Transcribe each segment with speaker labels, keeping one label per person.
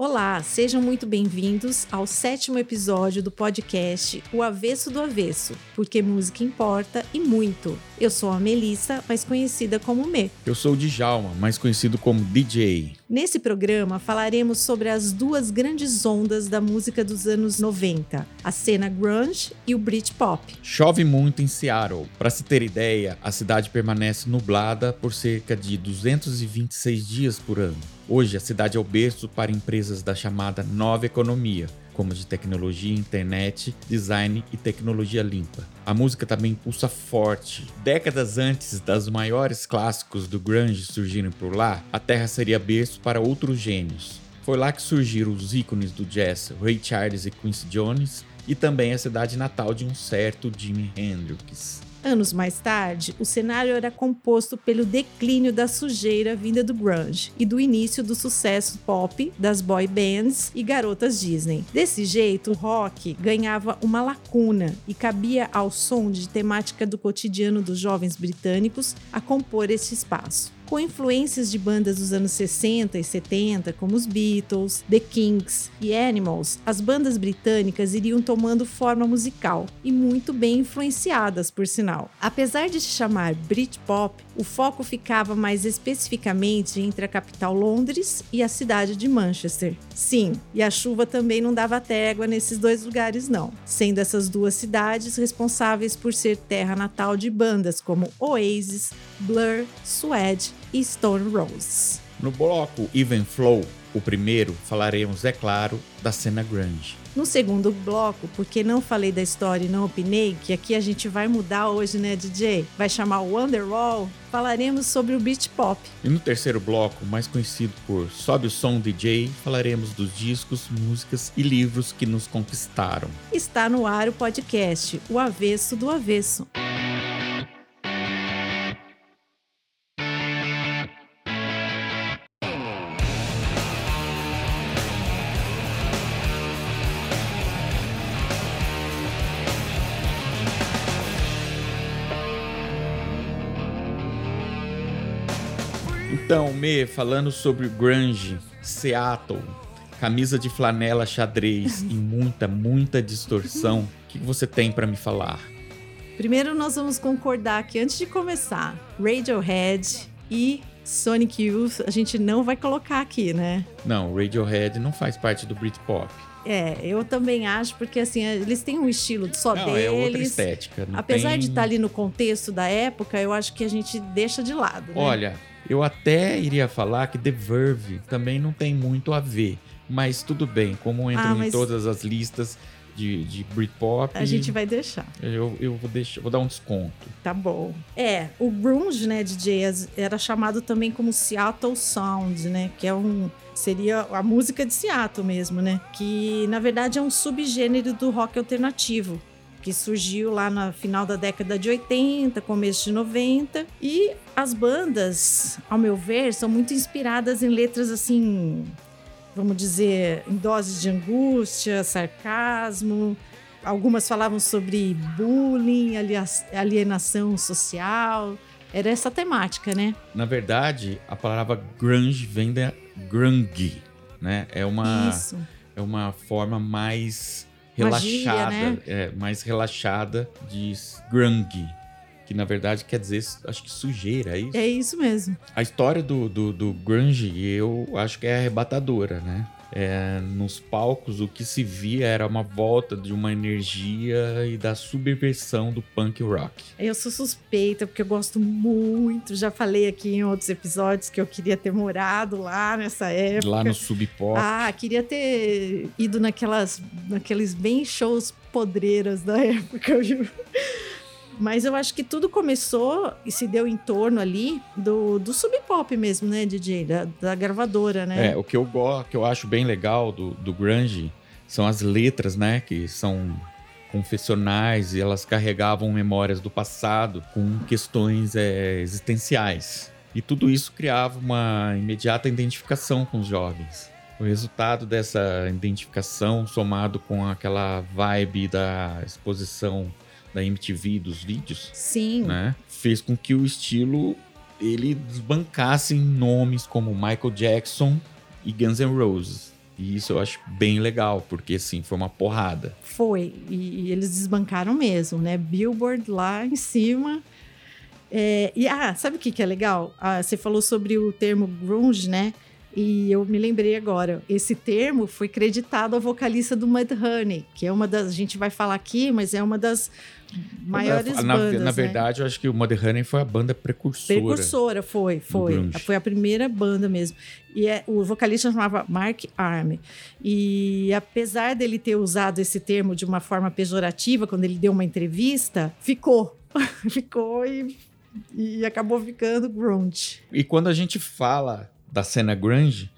Speaker 1: Olá, sejam muito bem-vindos ao sétimo episódio do podcast O Avesso do Avesso, porque música importa e muito. Eu sou a Melissa, mais conhecida como Me.
Speaker 2: Eu sou o Djalma, mais conhecido como DJ.
Speaker 1: Nesse programa falaremos sobre as duas grandes ondas da música dos anos 90, a cena grunge e o Britpop.
Speaker 2: Chove muito em Seattle. Para se ter ideia, a cidade permanece nublada por cerca de 226 dias por ano. Hoje, a cidade é o berço para empresas da chamada nova economia, como de tecnologia, internet, design e tecnologia limpa. A música também pulsa forte. Décadas antes das maiores clássicos do grunge surgirem por lá, a terra seria berço para outros gênios. Foi lá que surgiram os ícones do jazz, Ray Charles e Quincy Jones, e também a cidade natal de um certo Jimi Hendrix.
Speaker 1: Anos mais tarde, o cenário era composto pelo declínio da sujeira vinda do grunge e do início do sucesso pop das boy bands e garotas Disney. Desse jeito, o rock ganhava uma lacuna e cabia ao som de temática do cotidiano dos jovens britânicos a compor esse espaço com influências de bandas dos anos 60 e 70, como os Beatles, The Kinks e Animals, as bandas britânicas iriam tomando forma musical e muito bem influenciadas, por sinal. Apesar de se chamar Britpop, o foco ficava mais especificamente entre a capital Londres e a cidade de Manchester. Sim, e a chuva também não dava trégua nesses dois lugares, não, sendo essas duas cidades responsáveis por ser terra natal de bandas como Oasis, Blur, Suede e Stone Roses.
Speaker 2: No bloco Even Flow, o primeiro, falaremos, é claro, da cena grunge.
Speaker 1: No segundo bloco, porque não falei da história e não opinei, que aqui a gente vai mudar hoje, né, DJ? Vai chamar Wonderwall, falaremos sobre o beat pop.
Speaker 2: E no terceiro bloco, mais conhecido por Sobe o Som DJ, falaremos dos discos, músicas e livros que nos conquistaram.
Speaker 1: Está no ar o podcast O Avesso do Avesso.
Speaker 2: Então, Me, falando sobre grunge, Seattle, camisa de flanela xadrez e muita, muita distorção, o que você tem para me falar?
Speaker 1: Primeiro, nós vamos concordar que antes de começar, Radiohead e Sonic Youth a gente não vai colocar aqui, né?
Speaker 2: Não, Radiohead não faz parte do Britpop.
Speaker 1: É, eu também acho, porque assim, eles têm um estilo só
Speaker 2: não,
Speaker 1: deles.
Speaker 2: É outra estética.
Speaker 1: Apesar
Speaker 2: tem...
Speaker 1: de estar ali no contexto da época, eu acho que a gente deixa de lado. Né?
Speaker 2: Olha, eu até iria falar que The Verve também não tem muito a ver. Mas tudo bem, como entram ah, mas... em todas as listas de, de Britpop.
Speaker 1: A gente vai deixar.
Speaker 2: Eu, eu vou, deixar, vou dar um desconto.
Speaker 1: Tá bom. É, o grunge, né, DJ, era chamado também como Seattle Sound, né? Que é um. Seria a música de Seattle mesmo, né? Que na verdade é um subgênero do rock alternativo que surgiu lá no final da década de 80, começo de 90. E as bandas, ao meu ver, são muito inspiradas em letras assim, vamos dizer, em doses de angústia, sarcasmo. Algumas falavam sobre bullying, alienação social. Era essa temática, né?
Speaker 2: Na verdade, a palavra grunge vem da grunge, né? É uma, Isso. é uma forma mais relaxada, Magia, né? é, mais relaxada de grunge, que na verdade quer dizer, acho que sujeira, é isso?
Speaker 1: É isso mesmo.
Speaker 2: A história do, do, do grunge, eu acho que é arrebatadora, né? É, nos palcos, o que se via era uma volta de uma energia e da subversão do punk rock.
Speaker 1: Eu sou suspeita porque eu gosto muito. Já falei aqui em outros episódios que eu queria ter morado lá nessa época.
Speaker 2: Lá no Sub Pop.
Speaker 1: Ah, queria ter ido naquelas, naqueles bem shows podreiras da época, viu? Mas eu acho que tudo começou e se deu em torno ali do, do sub pop mesmo, né, DJ? Da, da gravadora, né?
Speaker 2: É, o que eu gosto, que eu acho bem legal do, do grunge são as letras, né? Que são confessionais e elas carregavam memórias do passado com questões é, existenciais. E tudo isso criava uma imediata identificação com os jovens. O resultado dessa identificação, somado com aquela vibe da exposição da MTV, dos vídeos.
Speaker 1: Sim.
Speaker 2: Né? Fez com que o estilo ele desbancasse em nomes como Michael Jackson e Guns N' Roses. E isso eu acho bem legal, porque assim, foi uma porrada.
Speaker 1: Foi, e, eles desbancaram mesmo, né? Billboard lá em cima. É, e ah, sabe o que, que é legal? Ah, você falou sobre o termo grunge, né? E eu me lembrei agora, esse termo foi creditado ao vocalista do Mudhoney, que é uma das, a gente vai falar aqui, mas é uma das maiores
Speaker 2: na,
Speaker 1: bandas.
Speaker 2: Na
Speaker 1: né?
Speaker 2: verdade, eu acho que o Mudhoney foi a banda precursora.
Speaker 1: Precursora, foi, foi. Foi a primeira banda mesmo. E é, o vocalista chamava Mark Arm. E apesar dele ter usado esse termo de uma forma pejorativa, quando ele deu uma entrevista, ficou. ficou e, e acabou ficando grunge.
Speaker 2: E quando a gente fala da cena grunge,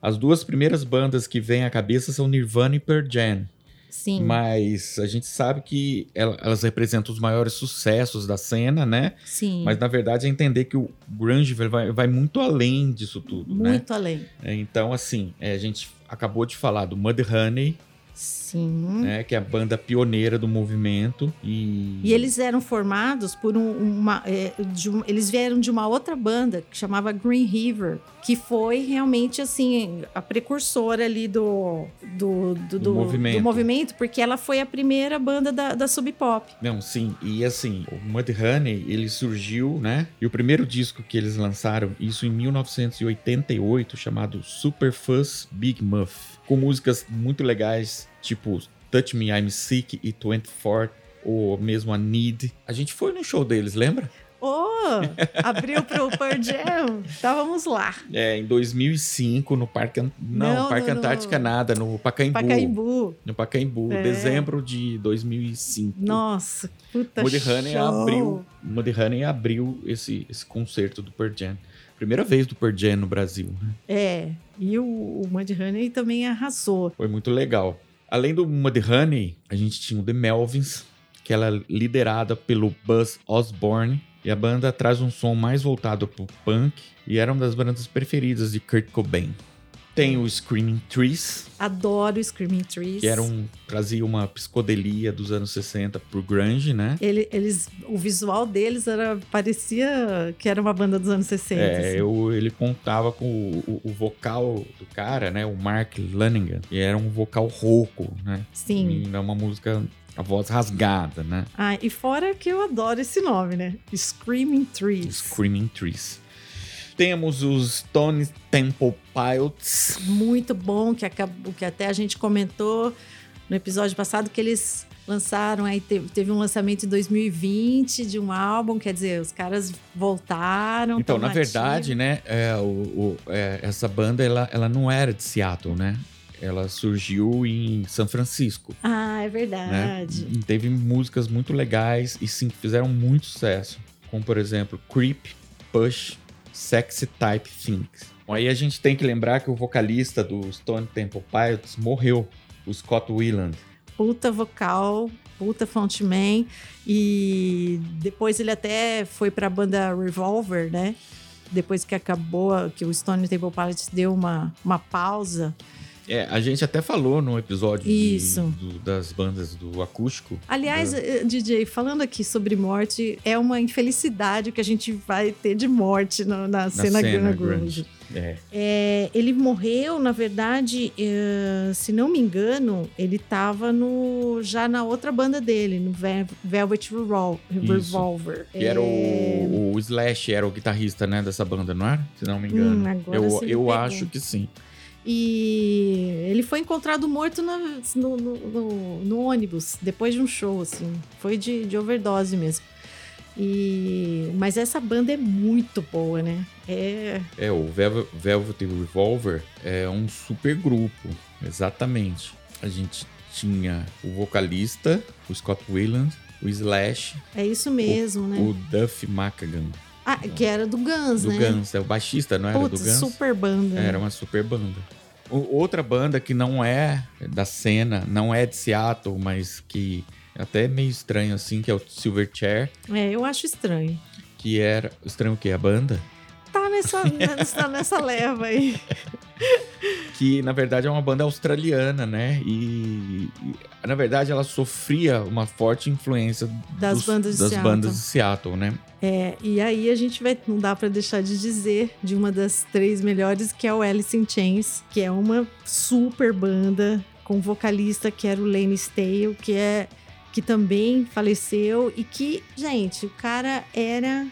Speaker 2: as duas primeiras bandas que vêm à cabeça são Nirvana e Pearl Jam.
Speaker 1: Sim.
Speaker 2: Mas a gente sabe que el- elas representam os maiores sucessos da cena, né?
Speaker 1: Sim.
Speaker 2: Mas na verdade é entender que o grunge vai, vai muito além disso tudo, né?
Speaker 1: muito além.
Speaker 2: É, Então, assim, é, a gente acabou de falar do Mudhoney,
Speaker 1: Sim.
Speaker 2: Né? Que é a banda pioneira do movimento. E,
Speaker 1: E eles eram formados por um- uma. é, um- eles vieram de uma outra banda que chamava Green River, que foi realmente assim a precursora ali do, do, do,
Speaker 2: Do movimento.
Speaker 1: do movimento, porque ela foi a primeira banda da, da Sub Pop.
Speaker 2: Não, sim. E assim, o Mudhoney, ele surgiu, né? E o primeiro disco que eles lançaram, isso em 1988, chamado Super Fuzz Big Muff, com músicas muito legais, tipo Touch Me, I'm Sick e 24, ou mesmo a Need. A gente foi no show deles, lembra?
Speaker 1: Oh, abriu pro Pearl Jam. Estávamos lá.
Speaker 2: É, em 2005, no Parque... Não,
Speaker 1: Não,
Speaker 2: Parque
Speaker 1: no- no-
Speaker 2: Antártica nada, no Pacaembu.
Speaker 1: Pacaembu.
Speaker 2: No Pacaembu,
Speaker 1: É.
Speaker 2: dezembro de 2005.
Speaker 1: Nossa, puta
Speaker 2: Mudhoney
Speaker 1: show.
Speaker 2: abriu, Mudhoney abriu esse, esse concerto do Pearl Jam. Primeira vez do Pearl Jam no Brasil. né?
Speaker 1: É, e o, o Mudhoney também arrasou.
Speaker 2: Foi muito legal. Além do Mudhoney, a gente tinha o The Melvins, que ela é liderada pelo Buzz Osborne. E a banda traz um som mais voltado pro punk e era uma das bandas preferidas de Kurt Cobain. Tem o Screaming Trees,
Speaker 1: Adoro Screaming Trees.
Speaker 2: que era um, trazia uma psicodelia dos anos 60 pro grunge, né?
Speaker 1: Ele- eles, o visual deles era, parecia que era uma banda dos anos 60.
Speaker 2: É,
Speaker 1: assim.
Speaker 2: eu, ele contava com o, o- o vocal do cara, né? O Mark Lanigan. E era um vocal rouco, né?
Speaker 1: Sim.
Speaker 2: E é uma música, a voz rasgada, né?
Speaker 1: Ah, e fora que eu adoro esse nome, né? Screaming Trees.
Speaker 2: Screaming Trees. Temos os Stone Temple Pilots.
Speaker 1: Muito bom, que, acabou, que até a gente comentou no episódio passado que eles lançaram, aí teve, teve um lançamento em 2020 de um álbum, quer dizer, os caras voltaram.
Speaker 2: Então,
Speaker 1: tão
Speaker 2: na verdade, né? É, o, o- é, essa banda, ela, ela não era de Seattle, né? Ela surgiu em São Francisco.
Speaker 1: Ah, é
Speaker 2: né?
Speaker 1: verdade.
Speaker 2: E teve músicas muito legais e sim, fizeram muito sucesso. Como, por exemplo, Creep, Push, Sexy Type Things. Bom, Aí a gente tem que lembrar que o vocalista do Stone Temple Pilots morreu, o Scott Weiland.
Speaker 1: Puta vocal, puta frontman. E depois ele até foi pra banda Revolver, né? Depois que acabou, que o Stone Temple Pilots deu uma, uma pausa.
Speaker 2: É, a gente até falou no episódio de-
Speaker 1: Isso.
Speaker 2: do- das bandas do acústico.
Speaker 1: Aliás, eh, DJ, falando aqui sobre morte, é uma infelicidade que a gente vai ter de morte na, na cena,
Speaker 2: cena
Speaker 1: grunge.
Speaker 2: É,
Speaker 1: É, ele morreu, na verdade, eh, se não me engano, ele estava no, já na outra banda dele, no Vel- Velvet Revol-
Speaker 2: Isso.
Speaker 1: Revolver.
Speaker 2: que era
Speaker 1: É,
Speaker 2: o, o Slash, era o guitarrista né, dessa banda, não era? Se não me engano.
Speaker 1: Hum, agora
Speaker 2: eu eu
Speaker 1: pegou.
Speaker 2: acho que sim.
Speaker 1: E ele foi encontrado morto na- no, no- no- no ônibus, depois de um show, assim. Foi de, de overdose mesmo. E, mas essa banda é muito boa, né? É,
Speaker 2: É, o Velvet, Velvet Revolver é um super grupo, exatamente. A gente tinha o vocalista, o Scott Weiland, o Slash,
Speaker 1: é isso mesmo, né?
Speaker 2: o Duff McKagan,
Speaker 1: Ah, que era do Guns,
Speaker 2: do
Speaker 1: né?
Speaker 2: Guns. É o baixista, não era
Speaker 1: Putz,
Speaker 2: do Guns?
Speaker 1: super banda.
Speaker 2: Era uma super banda. Outra banda que não é da cena, não é de Seattle, mas que é até meio estranho assim, que é o Silverchair,
Speaker 1: É, eu acho estranho.
Speaker 2: que era... Estranho o quê? A banda?
Speaker 1: Tá nessa, nessa, nessa leva aí.
Speaker 2: Que na verdade é uma banda australiana, né? E, na verdade ela sofria uma forte influência
Speaker 1: das,
Speaker 2: dos,
Speaker 1: bandas, de
Speaker 2: das
Speaker 1: Seattle.
Speaker 2: bandas de Seattle, né?
Speaker 1: É, e aí a gente vai, não dá para deixar de dizer de uma das três melhores, que é o Alice in Chains, que é uma super banda com vocalista que era o Lane Stale, que é que também faleceu e que, gente, o cara era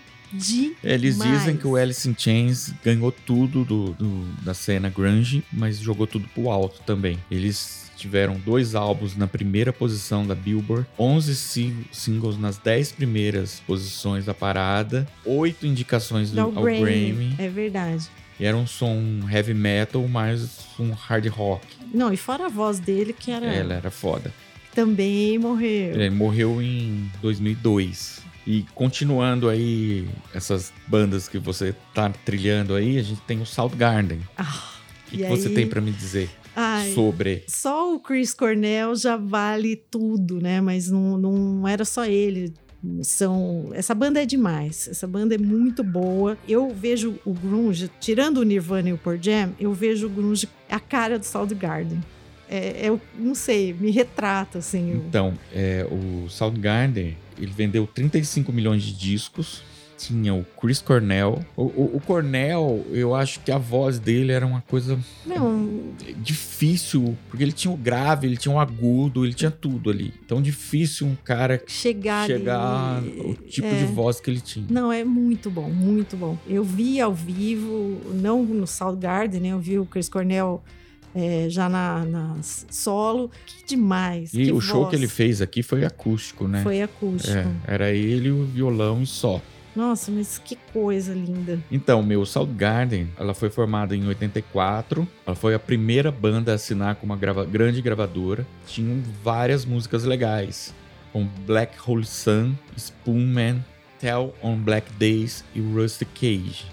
Speaker 2: Eles dizem que o Alice in Chains ganhou tudo do, do, da cena grunge, mas jogou tudo pro alto também. Eles tiveram dois álbuns na primeira posição da Billboard, 11 sing singles nas 10 primeiras posições da parada, oito indicações do,
Speaker 1: ao,
Speaker 2: ao
Speaker 1: Grammy.
Speaker 2: Grammy.
Speaker 1: É verdade.
Speaker 2: E era um som heavy metal mais um hard rock.
Speaker 1: Não, e fora a voz dele, que era.
Speaker 2: Ela era foda.
Speaker 1: Também morreu.
Speaker 2: Ele morreu em 2002. E continuando aí essas bandas que você tá trilhando aí, a gente tem o Soundgarden.
Speaker 1: Ah,
Speaker 2: O que, que você
Speaker 1: aí-
Speaker 2: tem pra me dizer
Speaker 1: Ai,
Speaker 2: sobre?
Speaker 1: Só o Chris Cornell já vale tudo, né? Mas não, não era só ele. São, essa banda é demais. Essa banda é muito boa. Eu vejo o grunge, tirando o Nirvana e o Pearl Jam, eu vejo o grunge a cara do Soundgarden. É, eu não sei, me retrata assim. eu-
Speaker 2: Então, é, o Soundgarden, ele vendeu 35 milhões de discos. Tinha o Chris Cornell. O, o- o Cornell, eu acho que a voz dele era uma coisa
Speaker 1: Não,
Speaker 2: difícil, porque ele tinha o grave, ele tinha o agudo, ele tinha tudo ali. Então, difícil um cara
Speaker 1: chegar,
Speaker 2: chegar
Speaker 1: ali,
Speaker 2: o tipo
Speaker 1: é.
Speaker 2: de voz que ele tinha.
Speaker 1: Não, é muito bom, muito bom. Eu vi ao vivo, não no Soundgarden, né? Eu vi o Chris Cornell é, já na, na solo. Que demais.
Speaker 2: E
Speaker 1: que
Speaker 2: o show
Speaker 1: voz.
Speaker 2: que ele fez aqui foi acústico, né?
Speaker 1: Foi acústico.
Speaker 2: É, era ele, o violão e só.
Speaker 1: Nossa, mas que coisa linda.
Speaker 2: Então, meu Soundgarden, ela foi formada em 84. Ela foi a primeira banda a assinar com uma grava- grande gravadora. Tinham várias músicas legais, como Black Hole Sun, Spoonman, Tell on Black Days e Rusty Cage.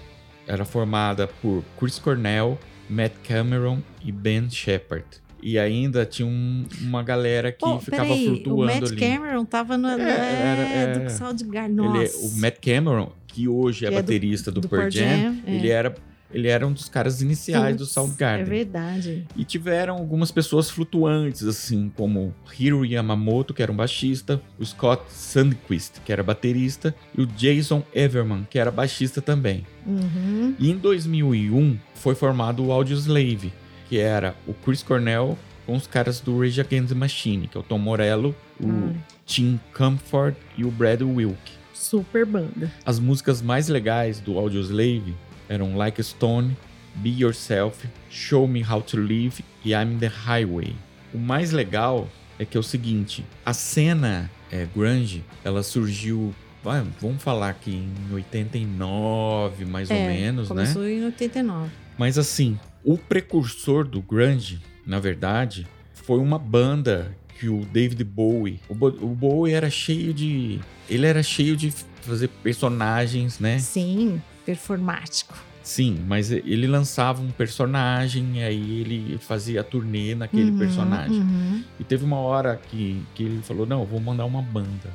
Speaker 2: Era formada por Chris Cornell, Matt Cameron e Ben Shepard. E ainda tinha um- uma galera que
Speaker 1: Pô,
Speaker 2: ficava
Speaker 1: peraí,
Speaker 2: flutuando
Speaker 1: o Matt
Speaker 2: ali.
Speaker 1: Cameron tava no,
Speaker 2: É,
Speaker 1: é,
Speaker 2: era- é.
Speaker 1: do Soundgarden.
Speaker 2: Ele é-
Speaker 1: Nossa.
Speaker 2: o Matt Cameron, que hoje é
Speaker 1: é do-
Speaker 2: baterista do,
Speaker 1: do
Speaker 2: Pearl
Speaker 1: Pearl
Speaker 2: Jam,
Speaker 1: Jam, é.
Speaker 2: ele, era, ele era um dos caras iniciais do
Speaker 1: Putz,
Speaker 2: Soundgarden.
Speaker 1: É verdade.
Speaker 2: E tiveram algumas pessoas flutuantes, assim, como Hiro Yamamoto, que era um baixista, o Scott Sandquist, que era baterista, e o Jason Everman, que era baixista também.
Speaker 1: Uhum.
Speaker 2: E em 2001 foi formado o Audioslave, que era o Chris Cornell com os caras do Rage Against the Machine, que é o Tom Morello, o
Speaker 1: Ai,
Speaker 2: Tim Comfort e o Brad Wilk.
Speaker 1: super banda.
Speaker 2: As músicas mais legais do Audioslave eram Like a Stone, Be Yourself, Show Me How to Live e I'm the Highway. O mais legal é que é o seguinte, a cena é, grunge, ela surgiu, vai, vamos falar aqui em 89, mais ou
Speaker 1: É,
Speaker 2: menos, né?
Speaker 1: Começou em 89.
Speaker 2: Mas assim, o precursor do grunge, na verdade, foi uma banda que o David Bowie, o, Bo- o Bowie era cheio de, ele era cheio de fazer personagens, né?
Speaker 1: Sim, performático.
Speaker 2: Sim, mas ele lançava um personagem e aí ele fazia a turnê naquele
Speaker 1: Uhum,
Speaker 2: personagem.
Speaker 1: uhum.
Speaker 2: E teve uma hora que, que ele falou: Não, eu vou mandar uma banda.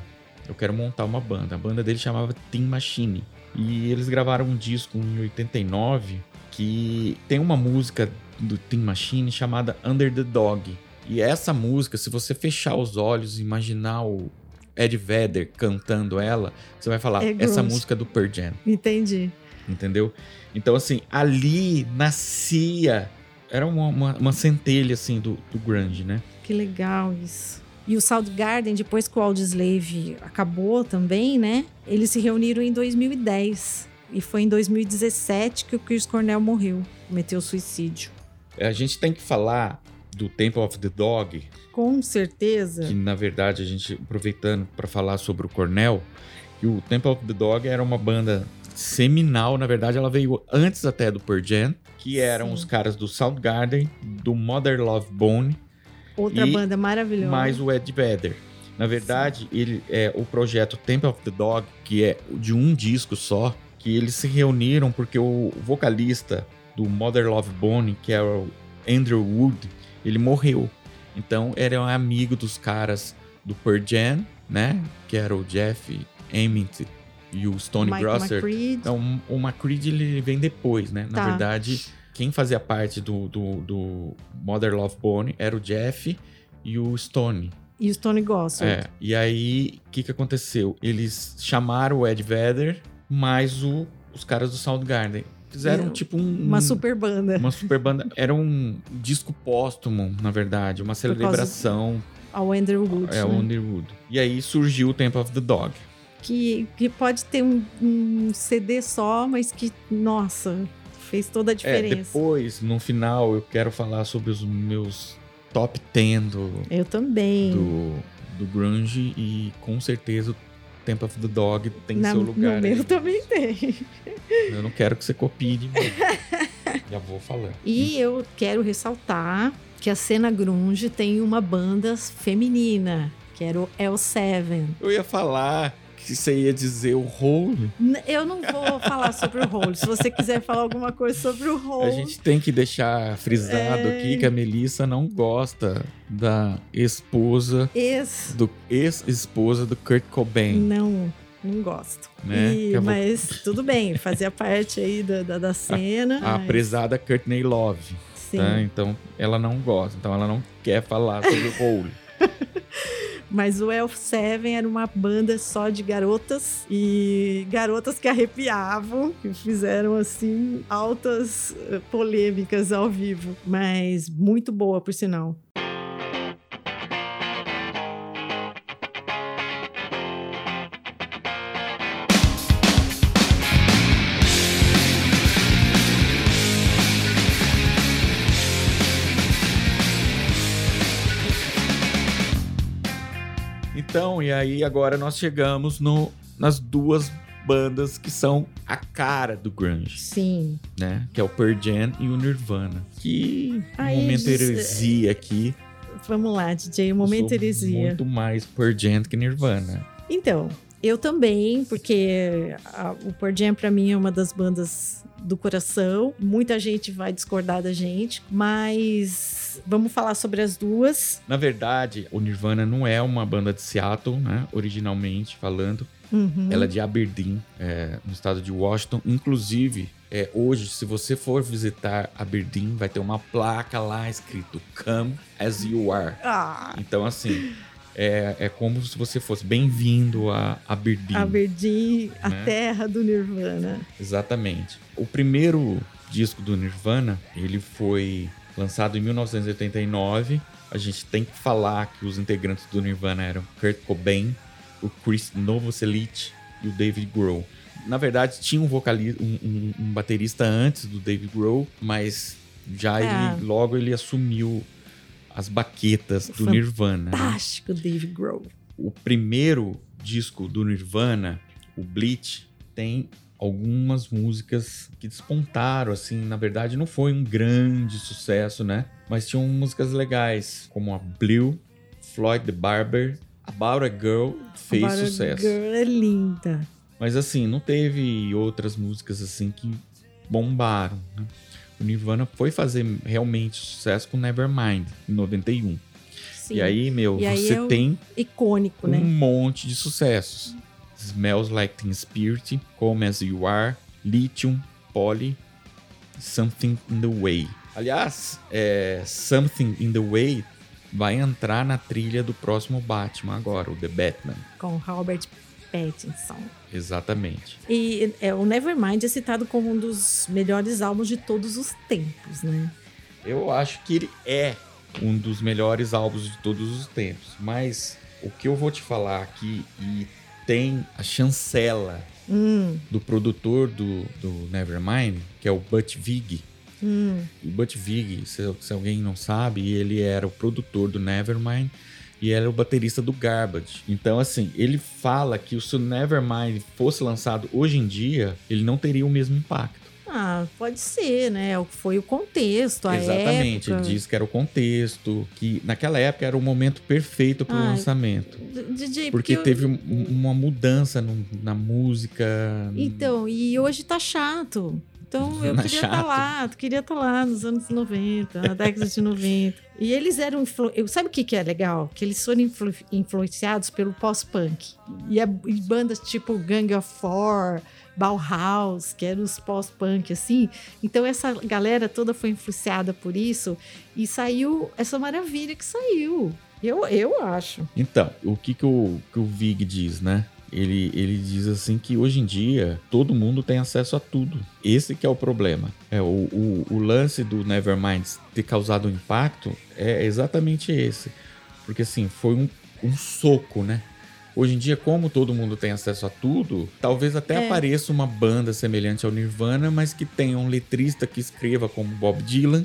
Speaker 2: Eu quero montar uma banda. A banda dele chamava Team Machine. E eles gravaram um disco em 89 que tem uma música do Team Machine chamada Under the Dog. E essa música, se você fechar os olhos e imaginar o Ed Vedder cantando ela, você vai falar:
Speaker 1: É
Speaker 2: Essa música é do Pearl Jam
Speaker 1: Entendi.
Speaker 2: entendeu? Então, assim, ali nascia. Era uma, uma, uma centelha, assim, do, do grunge, né?
Speaker 1: Que legal isso. E o Soundgarden, depois que o Audioslave acabou também, né? Eles se reuniram em 2010. E foi em 2017 que o Chris Cornell morreu. Cometeu suicídio.
Speaker 2: A gente tem que falar do Temple of the Dog,
Speaker 1: Com certeza.
Speaker 2: que na verdade a gente, aproveitando para falar sobre o Cornell, que o Temple of the Dog era uma banda seminal, na verdade ela veio antes até do Pearl Jam, que eram
Speaker 1: Sim.
Speaker 2: os caras do Soundgarden, do Mother Love Bone,
Speaker 1: Outra banda maravilhosa.
Speaker 2: mais o Ed Vedder. Na verdade, ele é o projeto Temple of the Dog, que é de um disco só, que eles se reuniram porque o vocalista do Mother Love Bone, que é o Andrew Wood, ele morreu. Então, era um amigo dos caras do Pearl Jam, né? Que era o Jeff Ament e o Stone
Speaker 1: Mike
Speaker 2: Grosser.
Speaker 1: McCreed.
Speaker 2: Então, o McCreed ele vem depois, né? Na
Speaker 1: Tá.
Speaker 2: verdade, quem fazia parte do, do, do Mother Love Bone era o Jeff e o Stone.
Speaker 1: E o Stone Gossard.
Speaker 2: É, e aí, o que, que aconteceu? Eles chamaram o Ed Vedder mais o, os caras do Soundgarden. Fizeram
Speaker 1: É,
Speaker 2: tipo um,
Speaker 1: Uma super banda.
Speaker 2: uma super banda. Era um disco póstumo, na verdade, uma celebração
Speaker 1: Ao Andrew Wood.
Speaker 2: é,
Speaker 1: né?
Speaker 2: Underwood. E aí surgiu o Temple of the Dog.
Speaker 1: que, que pode ter um, um CD só, mas que, nossa, fez toda a
Speaker 2: É,
Speaker 1: diferença.
Speaker 2: depois, no final, eu quero falar sobre os meus top 10 do,
Speaker 1: Eu também.
Speaker 2: do, do grunge e com certeza o Temple of the Dog tem
Speaker 1: Na-
Speaker 2: seu lugar.
Speaker 1: no meu
Speaker 2: aí.
Speaker 1: também tem.
Speaker 2: Eu não quero que você copie de mim. Já vou falando.
Speaker 1: E eu quero ressaltar que a cena grunge tem uma banda feminina, que era o L7.
Speaker 2: Eu ia falar que você ia dizer o Hole.
Speaker 1: N- Eu não vou falar sobre o Hole. Se você quiser falar alguma coisa sobre o
Speaker 2: A
Speaker 1: Hole,
Speaker 2: gente tem que deixar frisado
Speaker 1: É.
Speaker 2: aqui que a Melissa não gosta da esposa,
Speaker 1: ex...
Speaker 2: do ex-esposa do Kurt Cobain.
Speaker 1: Não, não gosto.
Speaker 2: Né?
Speaker 1: E- Mas tudo bem, fazia parte aí da, da, da cena.
Speaker 2: A
Speaker 1: mas-
Speaker 2: prezada Courtney Love.
Speaker 1: Sim.
Speaker 2: Tá? Então, ela não gosta. Então, ela não quer falar sobre o Hole.
Speaker 1: Mas o Elf Seven era uma banda só de garotas e garotas que arrepiavam, que fizeram assim altas eh, polêmicas ao vivo, mas muito boa por sinal.
Speaker 2: Então, e aí agora nós chegamos no, nas duas bandas que são a cara do grunge,
Speaker 1: Sim.
Speaker 2: né? Que é o Pearl Jam e o Nirvana. Que
Speaker 1: Aí,
Speaker 2: momento heresia aqui.
Speaker 1: Vamos lá, DJ, o momento heresia.
Speaker 2: Muito mais Pearl Jam que Nirvana.
Speaker 1: Então, eu também, porque a- o Pearl Jam pra mim é uma das bandas do coração. Muita gente vai discordar da gente, mas vamos falar sobre as duas.
Speaker 2: Na verdade, o Nirvana não é uma banda de Seattle, né? Originalmente falando.
Speaker 1: Uhum.
Speaker 2: Ela é de Aberdeen, é, no estado de Washington. Inclusive, é, hoje, se você for visitar Aberdeen, vai ter uma placa lá escrito Come as you are.
Speaker 1: Ah,
Speaker 2: Então, assim, é, é como se você fosse bem-vindo a Aberdeen.
Speaker 1: Aberdeen, a
Speaker 2: Né?
Speaker 1: terra do Nirvana.
Speaker 2: Exatamente. O primeiro disco do Nirvana, ele foi lançado em 1989. A gente tem que falar que os integrantes do Nirvana eram Kurt Cobain, o Chris Novoselic e o David Grohl. Na verdade, tinha um vocalista, um, um- um baterista antes do David Grohl, mas já
Speaker 1: É.
Speaker 2: ele, logo ele assumiu as baquetas do Nirvana. né?
Speaker 1: Fantástico, Dave Grohl.
Speaker 2: o primeiro disco do Nirvana, o Bleach, tem algumas músicas que despontaram, assim, na verdade não foi um grande sucesso, né? Mas tinham músicas legais, como a Blue, Floyd the Barber, About a Girl fez
Speaker 1: About a
Speaker 2: sucesso.
Speaker 1: Girl é linda.
Speaker 2: Mas assim, não teve outras músicas assim que bombaram, né? O Nirvana foi fazer realmente sucesso com Nevermind, em 91.
Speaker 1: Sim.
Speaker 2: E aí, meu,
Speaker 1: E aí
Speaker 2: você
Speaker 1: é
Speaker 2: tem
Speaker 1: Icônico,
Speaker 2: um
Speaker 1: né?
Speaker 2: monte de sucessos. Smells Like Teen Spirit, Come As You Are, Lithium, Poly, Something in the Way. Aliás, é, Something in the Way vai entrar na trilha do próximo Batman agora, o The Batman.
Speaker 1: Com Robert Pattinson.
Speaker 2: Exatamente.
Speaker 1: E é, o Nevermind é citado como um dos melhores álbuns de todos os tempos, né?
Speaker 2: Eu acho que ele é um dos melhores álbuns de todos os tempos. Mas o que eu vou te falar aqui, e tem a chancela
Speaker 1: Hum,
Speaker 2: do produtor do, do Nevermind, que é o Butch Vig.
Speaker 1: hum.
Speaker 2: O Butch Vig, se, se alguém não sabe, ele era o produtor do Nevermind e era o baterista do Garbage. Então, assim, ele fala que se o Nevermind fosse lançado hoje em dia, ele não teria o mesmo impacto.
Speaker 1: Ah, pode ser, né? Foi o contexto, a
Speaker 2: Exatamente,
Speaker 1: época.
Speaker 2: ele diz que era o contexto, que naquela época era o momento perfeito para o lançamento.
Speaker 1: DJ,
Speaker 2: Porque
Speaker 1: eu-
Speaker 2: teve um- uma mudança no- na música.
Speaker 1: Então, e hoje tá chato. Então eu
Speaker 2: Tá
Speaker 1: queria estar
Speaker 2: chato.
Speaker 1: lá, eu queria estar lá nos anos 90, na década de 90. E eles eram. influ- eu- Sabe o que, que é legal? Que eles foram influ- influenciados pelo pós-punk. E, a- e bandas tipo Gang of Four, Bauhaus, que eram os pós-punk, assim. Então essa galera toda foi influenciada por isso e saiu essa maravilha que saiu. Eu, eu acho.
Speaker 2: Então, o que, que, o, que o Vig diz, né? Ele, ele diz assim que hoje em dia todo mundo tem acesso a tudo. Esse que é o problema. É o, o, o lance do Nevermind ter causado um impacto é exatamente esse. Porque assim, foi um, um soco, né? Hoje em dia, como todo mundo tem acesso a tudo, talvez até é. apareça uma banda semelhante ao Nirvana, mas que tenha um letrista que escreva como Bob Dylan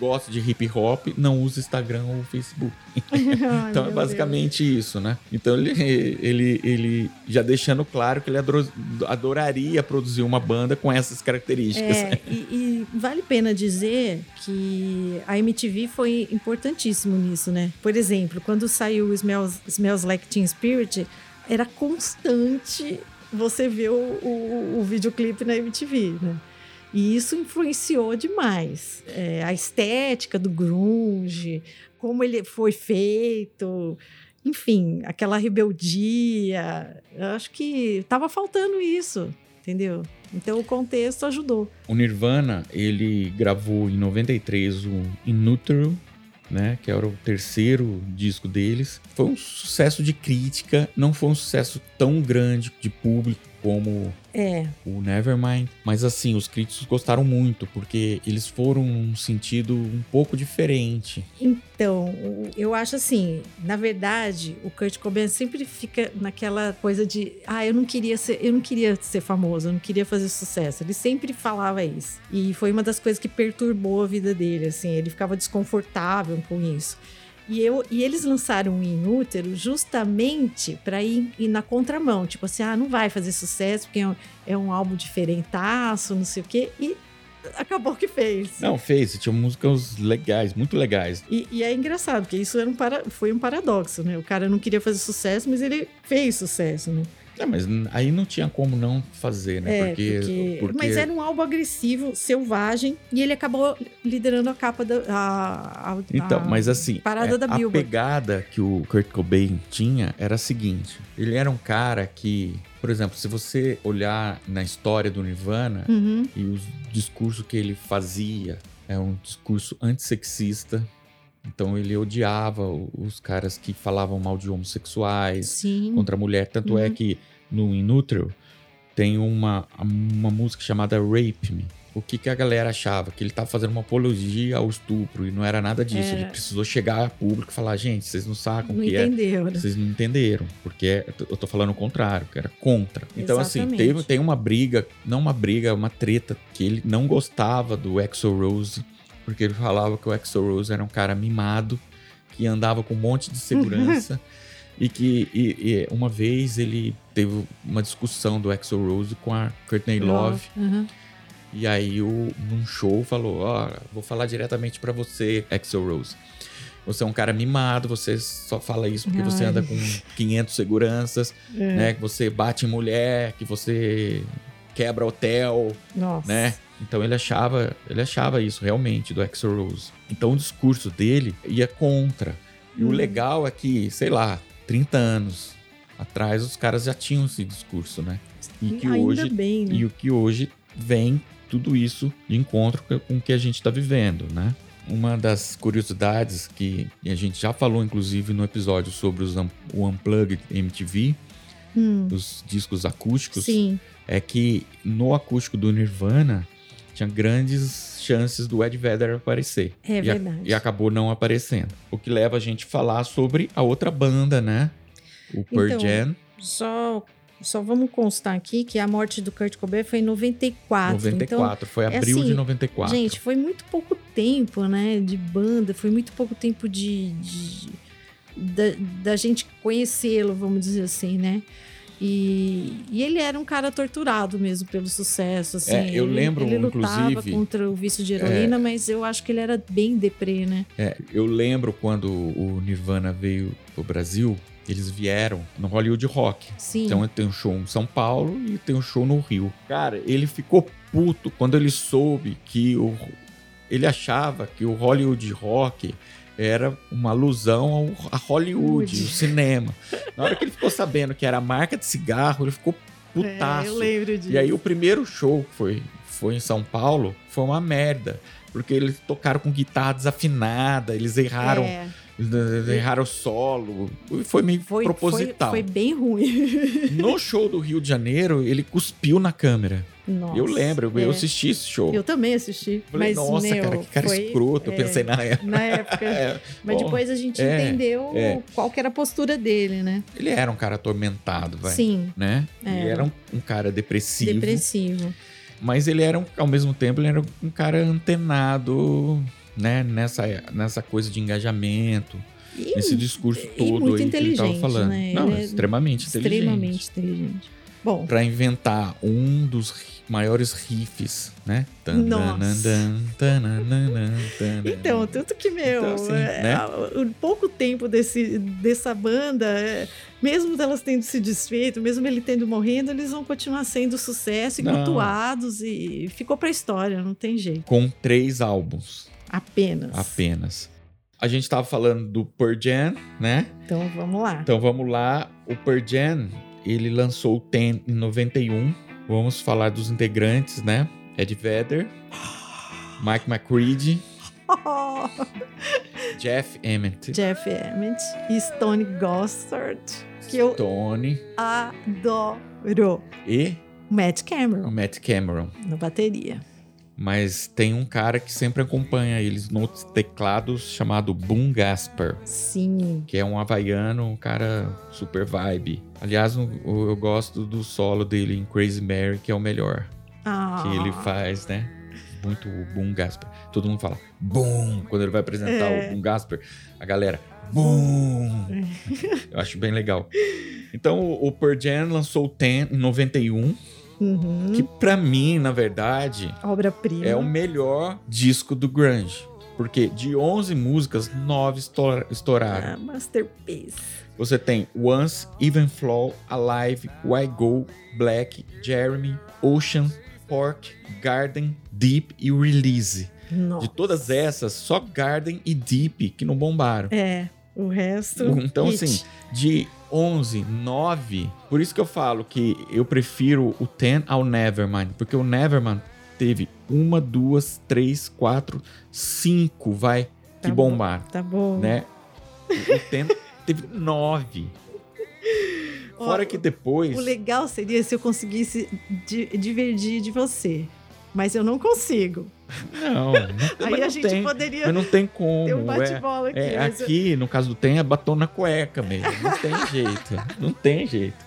Speaker 2: gosta de hip hop não usa Instagram ou Facebook. então é basicamente Deus. isso, né? Então ele, ele, ele já deixando claro que ele adoraria produzir uma banda com essas características.
Speaker 1: É, e, e, vale a pena dizer que a MTV foi importantíssimo nisso, né? Por exemplo, quando saiu o Smells, Smells Like Teen Spirit, era constante você ver o, o, o videoclipe na MTV, né? E isso influenciou demais. É, a estética do grunge, como ele foi feito, enfim, aquela rebeldia. Eu acho que estava faltando isso, entendeu? Então o contexto ajudou.
Speaker 2: O Nirvana, ele gravou em 93 o In Utero, né, que era o terceiro disco deles. Foi um sucesso de crítica, não foi um sucesso tão grande de público como
Speaker 1: é.
Speaker 2: o Nevermind. Mas assim, os críticos gostaram muito, porque eles foram num sentido um pouco diferente.
Speaker 1: Então, eu acho assim, na verdade, o Kurt Cobain sempre fica naquela coisa de, ah, eu não queria ser, eu não queria ser famoso, eu não queria fazer sucesso. Ele sempre falava isso. E foi uma das coisas que perturbou a vida dele, assim, ele ficava desconfortável com isso. E, eu, e eles lançaram o Inútero justamente para ir, ir, na contramão. Tipo assim, ah, não vai fazer sucesso porque é um, é um álbum diferentaço, não sei o quê. E acabou que fez.
Speaker 2: Não, fez. Tinha músicas legais, muito legais.
Speaker 1: E, e é engraçado, porque isso era um para, foi um paradoxo, né? O cara não queria fazer sucesso, mas ele fez sucesso, né?
Speaker 2: É, mas aí não tinha como não fazer, né?
Speaker 1: É, porque, porque... porque, Mas era um álbum agressivo, selvagem, e ele acabou liderando a capa da. A, a,
Speaker 2: então, mas assim,
Speaker 1: parada é, da
Speaker 2: a pegada que o Kurt Cobain tinha era a seguinte: ele era um cara que. Por exemplo, se você olhar na história do Nirvana
Speaker 1: uhum.
Speaker 2: e os discursos que ele fazia, é um discurso antissexista, então ele odiava os caras que falavam mal de homossexuais
Speaker 1: Sim.
Speaker 2: contra a mulher. Tanto é uhum. é que no Inútero tem uma, uma música chamada Rape Me. O que, que a galera achava? Que ele estava fazendo uma apologia ao estupro e não era nada disso. Ele precisou chegar a público e falar: gente, vocês não sacam o que é.
Speaker 1: entendeu, é.
Speaker 2: Vocês não entenderam. Porque é, eu tô falando o contrário, que era contra. Então, assim, Exatamente. assim, teve, tem uma briga, não uma briga, uma treta, que ele não gostava do Exo Rose porque ele falava que o Axel Rose era um cara mimado, que andava com um monte de segurança. e que e, e uma vez ele teve uma discussão do Axel Rose com a Courtney Love.
Speaker 1: Uhum.
Speaker 2: E aí, o, num show, falou: Ó, oh, vou falar diretamente para você, Axel Rose. Você é um cara mimado, você só fala isso porque Ai. você anda com 500 seguranças, é. né? Que você bate em mulher, que você quebra hotel,
Speaker 1: Nossa.
Speaker 2: né? Então ele achava, ele achava isso realmente do Axl Rose. Então o discurso dele ia contra. E hum. o legal é que, sei lá, 30 anos atrás os caras já tinham esse discurso, né?
Speaker 1: E que Ainda hoje bem, né?
Speaker 2: e o que hoje vem tudo isso de encontro com o que a gente está vivendo, né? Uma das curiosidades que a gente já falou, inclusive, no episódio sobre os, o Unplugged MTV,
Speaker 1: hum.
Speaker 2: os discos acústicos,
Speaker 1: Sim.
Speaker 2: é que no acústico do Nirvana tinha grandes chances do Ed Vedder aparecer.
Speaker 1: É
Speaker 2: e
Speaker 1: verdade.
Speaker 2: A, e acabou não aparecendo. O que leva a gente a falar sobre a outra banda, né? O Pearl então, Jam.
Speaker 1: Só só vamos constar aqui que a morte do Kurt Cobain foi em 94.
Speaker 2: 94, então, foi é abril é assim, de 94.
Speaker 1: Gente, foi muito pouco tempo, né, de banda, foi muito pouco tempo de, de da, da gente conhecê-lo, vamos dizer assim, né? E, e, ele era um cara torturado mesmo pelo sucesso. Assim.
Speaker 2: É, eu
Speaker 1: ele,
Speaker 2: lembro,
Speaker 1: ele lutava
Speaker 2: inclusive,
Speaker 1: contra o vício de heroína, é, mas eu acho que ele era bem deprê, né?
Speaker 2: É, eu lembro quando o Nirvana veio pro Brasil, eles vieram no Hollywood Rock.
Speaker 1: Sim.
Speaker 2: Então tem um show em São Paulo e tem um show no Rio. Cara, ele ficou puto quando ele soube que o, ele achava que o Hollywood Rock era uma alusão ao, a Hollywood, o cinema. Na hora que ele ficou sabendo que era a marca de cigarro, ele ficou putaço.
Speaker 1: É, eu lembro disso.
Speaker 2: E aí o primeiro show que foi, foi em São Paulo foi uma merda. Porque eles tocaram com guitarra desafinada, eles erraram,
Speaker 1: É,
Speaker 2: erraram o solo. Foi meio
Speaker 1: foi,
Speaker 2: proposital.
Speaker 1: Foi, foi bem ruim.
Speaker 2: No show do Rio de Janeiro, ele cuspiu na câmera.
Speaker 1: Nossa,
Speaker 2: eu lembro, eu
Speaker 1: é.
Speaker 2: assisti esse show.
Speaker 1: Eu também assisti.
Speaker 2: Falei,
Speaker 1: mas,
Speaker 2: nossa,
Speaker 1: meu,
Speaker 2: cara, que cara
Speaker 1: foi-
Speaker 2: escroto. Eu
Speaker 1: é,
Speaker 2: pensei na época.
Speaker 1: Na época.
Speaker 2: É,
Speaker 1: Mas
Speaker 2: bom,
Speaker 1: depois a gente
Speaker 2: é,
Speaker 1: entendeu
Speaker 2: é.
Speaker 1: qual era a postura dele, né?
Speaker 2: Ele era um cara atormentado, vai.
Speaker 1: Sim,
Speaker 2: Né? Ele
Speaker 1: Era.
Speaker 2: era um, um cara depressivo.
Speaker 1: depressivo.
Speaker 2: Mas ele era, um- ao mesmo tempo, ele era um cara antenado, né? Nessa, nessa coisa de engajamento.
Speaker 1: E
Speaker 2: esse discurso todo
Speaker 1: muito
Speaker 2: aí que ele tava
Speaker 1: inteligente,
Speaker 2: falando.
Speaker 1: né?
Speaker 2: Não,
Speaker 1: Ele é
Speaker 2: extremamente inteligente.
Speaker 1: extremamente inteligente. Bom,
Speaker 2: Pra inventar um dos maiores riffs, né?
Speaker 1: Nossa. Então, tanto que, meu,
Speaker 2: Então, assim,
Speaker 1: é,
Speaker 2: né?
Speaker 1: o pouco tempo desse, dessa banda, é, mesmo delas tendo se desfeito, mesmo ele tendo morrendo, eles vão continuar sendo sucesso e cultuados e ficou pra história, não tem jeito.
Speaker 2: Com três álbuns
Speaker 1: Apenas.
Speaker 2: apenas. A gente tava falando do Pearl Jam, né?
Speaker 1: Então vamos lá.
Speaker 2: Então vamos lá. O Pearl Jam, ele lançou o Ten em 91. Vamos falar dos integrantes, né? Ed Vedder, Mike McCready, Jeff Emmett,
Speaker 1: Jeff Emmett e Stone Gossard, que eu adoro.
Speaker 2: e
Speaker 1: Matt
Speaker 2: o
Speaker 1: Cameron,
Speaker 2: Matt Cameron.
Speaker 1: na bateria.
Speaker 2: Mas tem um cara que sempre acompanha eles nos teclados chamado Boom Gasper,
Speaker 1: Sim.
Speaker 2: que é um havaiano, um cara super vibe. Aliás, eu, gosto do solo dele em Crazy Mary, que é o melhor.
Speaker 1: Ah,
Speaker 2: que ele faz, né? Muito Boom Gasper. Todo mundo fala Boom quando ele vai apresentar
Speaker 1: É.
Speaker 2: o Boom Gasper. A galera Boom. Eu acho bem legal. Então o o Pearl Jam lançou o Ten em 91,
Speaker 1: Uhum.
Speaker 2: que pra mim, na verdade,
Speaker 1: Obra-prima.
Speaker 2: é o melhor disco do grunge. Porque de 11 músicas, 9 estoura- estouraram.
Speaker 1: Ah, masterpiece.
Speaker 2: Você tem Once, Even Flow, Alive, Why Go, Black, Jeremy, Ocean, Pork, Garden, Deep e Release.
Speaker 1: Nossa.
Speaker 2: De todas essas, só Garden e Deep que não bombaram.
Speaker 1: É, o resto.
Speaker 2: Então,
Speaker 1: hit.
Speaker 2: assim, de 11, 9. Por isso que eu falo que eu prefiro o 10 ao Nevermind. Porque o Nevermind teve uma, duas, três, quatro, cinco, vai,
Speaker 1: Tá
Speaker 2: que
Speaker 1: bom.
Speaker 2: bombaram,
Speaker 1: Tá bom.
Speaker 2: né? O 10 teve nove. Fora
Speaker 1: Ó,
Speaker 2: que depois.
Speaker 1: O legal seria se eu conseguisse di- divergir de você. Mas eu não consigo.
Speaker 2: Não, não tem,
Speaker 1: Aí a gente
Speaker 2: tem,
Speaker 1: poderia
Speaker 2: mas não tem como.
Speaker 1: ter um
Speaker 2: é.
Speaker 1: bate-bola aqui.
Speaker 2: É,
Speaker 1: mas
Speaker 2: aqui, no caso do Tem, é batom na cueca mesmo. Não tem jeito. Não tem jeito.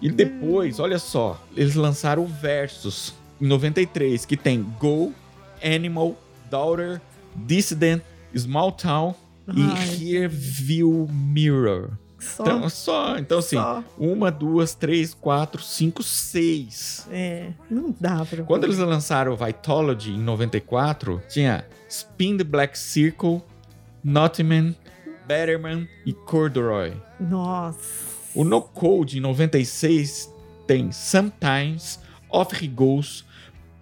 Speaker 2: E depois, olha só, eles lançaram o Versus em 93, que tem Go, Animal, Daughter, Dissident, Small Town
Speaker 1: Ai,
Speaker 2: e Here View Mirror.
Speaker 1: Só,
Speaker 2: Então, só, então assim,
Speaker 1: só.
Speaker 2: uma, duas, três, quatro, cinco, seis.
Speaker 1: É, não dá pra.
Speaker 2: Quando eles lançaram o Vitology em 94, tinha Spin the Black Circle, Nottingham, Betterman e Corduroy.
Speaker 1: Nossa.
Speaker 2: O No Code em 96 tem Sometimes, Off He Goes,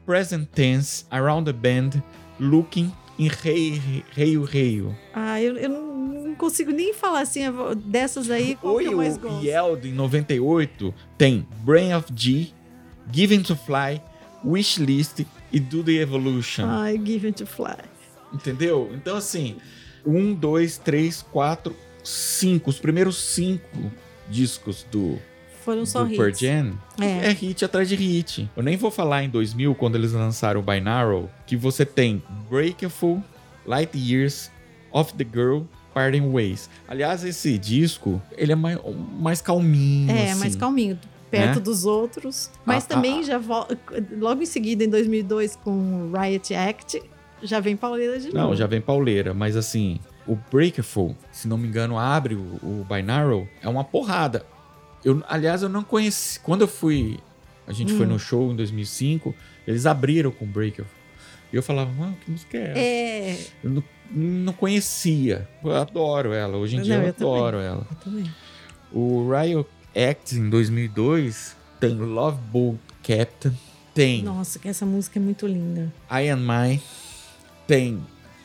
Speaker 2: Present Tense, Around the Bend, Looking e Rei Reio Reio.
Speaker 1: Ah, eu, eu não consigo nem falar assim dessas aí, qual
Speaker 2: O
Speaker 1: que eu mais gosto.
Speaker 2: Yeld em 98 tem Brain of G, Given to Fly, Wishlist e Do the Evolution.
Speaker 1: Ai, Given to Fly.
Speaker 2: Entendeu? Então, assim, um, dois, três, quatro, cinco. Os primeiros cinco discos do,
Speaker 1: Foram só
Speaker 2: do
Speaker 1: hits.
Speaker 2: Jam
Speaker 1: É.
Speaker 2: é hit atrás de hit. Eu nem vou falar em 2000, quando eles lançaram o Binaural, que você tem Breakful, Light Years, Off the Girl, Parting Ways. Aliás, esse disco, ele é mais, mais calminho,
Speaker 1: É,
Speaker 2: assim.
Speaker 1: mais calminho, perto
Speaker 2: né?
Speaker 1: dos outros. Mas
Speaker 2: Ah,
Speaker 1: também
Speaker 2: ah,
Speaker 1: já logo em seguida, em 2002, com o Riot Act, já vem pauleira de
Speaker 2: Não,
Speaker 1: novo.
Speaker 2: já vem pauleira, mas assim, o Breakful, se não me engano, abre o, o Binaural, é uma porrada. Eu, aliás, eu não conheci. Quando eu fui. A gente foi
Speaker 1: Hum.
Speaker 2: no show em 2005, eles abriram com Breakful. E eu falava, mano, que música é essa?
Speaker 1: É,
Speaker 2: Eu não, não conhecia. Eu adoro ela. Hoje em dia
Speaker 1: Não,
Speaker 2: eu,
Speaker 1: eu também.
Speaker 2: adoro ela.
Speaker 1: eu também.
Speaker 2: O Riot Act em 2002 tem Love Boat Captain, tem
Speaker 1: Nossa, que essa música é muito linda.
Speaker 2: I Am My, tem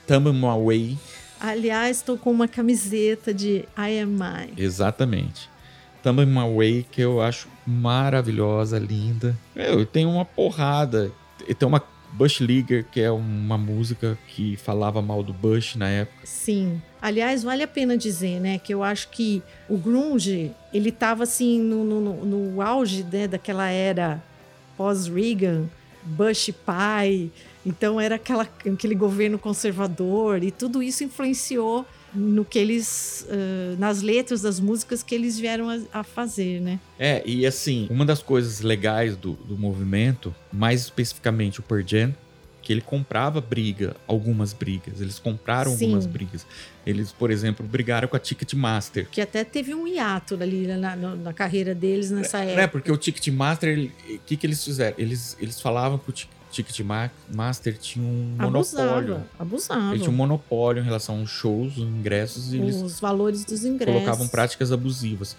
Speaker 2: Tumble My Way.
Speaker 1: Aliás, estou com uma camiseta de I Am Mine.
Speaker 2: Exatamente. Tumble My Way, que eu acho maravilhosa, linda. Eu tenho uma porrada. Tem uma Bush Leaguer, que é uma música que falava mal do Bush na época.
Speaker 1: Sim. Aliás, vale a pena dizer, né, que eu acho que o grunge, ele tava assim no, no, no auge né, daquela era pós-Reagan, Bush pai. Então era aquela, aquele governo conservador e tudo isso influenciou no que eles uh, nas letras das músicas que eles vieram a, a, fazer, né?
Speaker 2: É, e assim, uma das coisas legais do, do movimento, mais especificamente o Pearl Jam, que ele comprava briga, algumas brigas. Eles compraram Sim. algumas brigas. Eles, por exemplo, brigaram com a Ticketmaster.
Speaker 1: Que até teve um hiato ali na, na, na carreira deles nessa é, época.
Speaker 2: É, porque o Ticketmaster, o que, que eles fizeram? Eles, eles falavam que o Ticketmaster tinha um abusava, monopólio.
Speaker 1: Abusava.
Speaker 2: Ele tinha um monopólio em relação aos shows, os ingressos. E
Speaker 1: os valores dos ingressos.
Speaker 2: Colocavam práticas abusivas.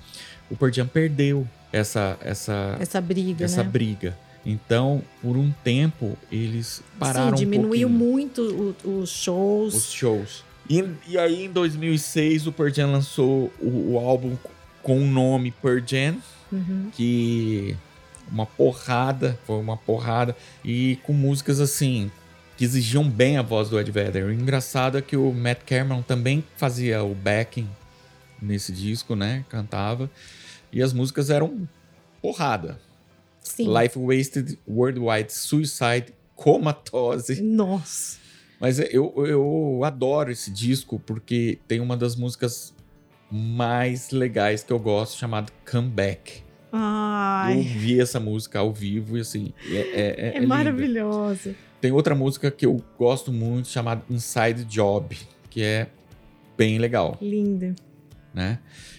Speaker 2: O Pearl Jam perdeu essa, essa,
Speaker 1: essa briga.
Speaker 2: Essa
Speaker 1: né?
Speaker 2: briga. Então, por um tempo, eles pararam
Speaker 1: Sim, diminuiu
Speaker 2: um
Speaker 1: muito os shows.
Speaker 2: Os shows. E, e, aí, em 2006, o Pearl Jam lançou o, o álbum com o nome Pearl Jam, uhum. que uma porrada, foi uma porrada e com músicas assim que exigiam bem a voz do Ed Vedder. O engraçado é que o Matt Cameron também fazia o backing nesse disco, né? Cantava e as músicas eram porrada.
Speaker 1: Sim.
Speaker 2: Life Wasted, Worldwide Suicide, Comatose.
Speaker 1: Nossa.
Speaker 2: Mas eu, eu adoro esse disco porque tem uma das músicas mais legais que eu gosto, chamada Comeback.
Speaker 1: Ai.
Speaker 2: Eu ouvi essa música ao vivo e assim. É, é,
Speaker 1: é, é maravilhosa.
Speaker 2: Tem outra música que eu gosto muito chamada Inside Job, que é bem legal.
Speaker 1: Linda.
Speaker 2: Né?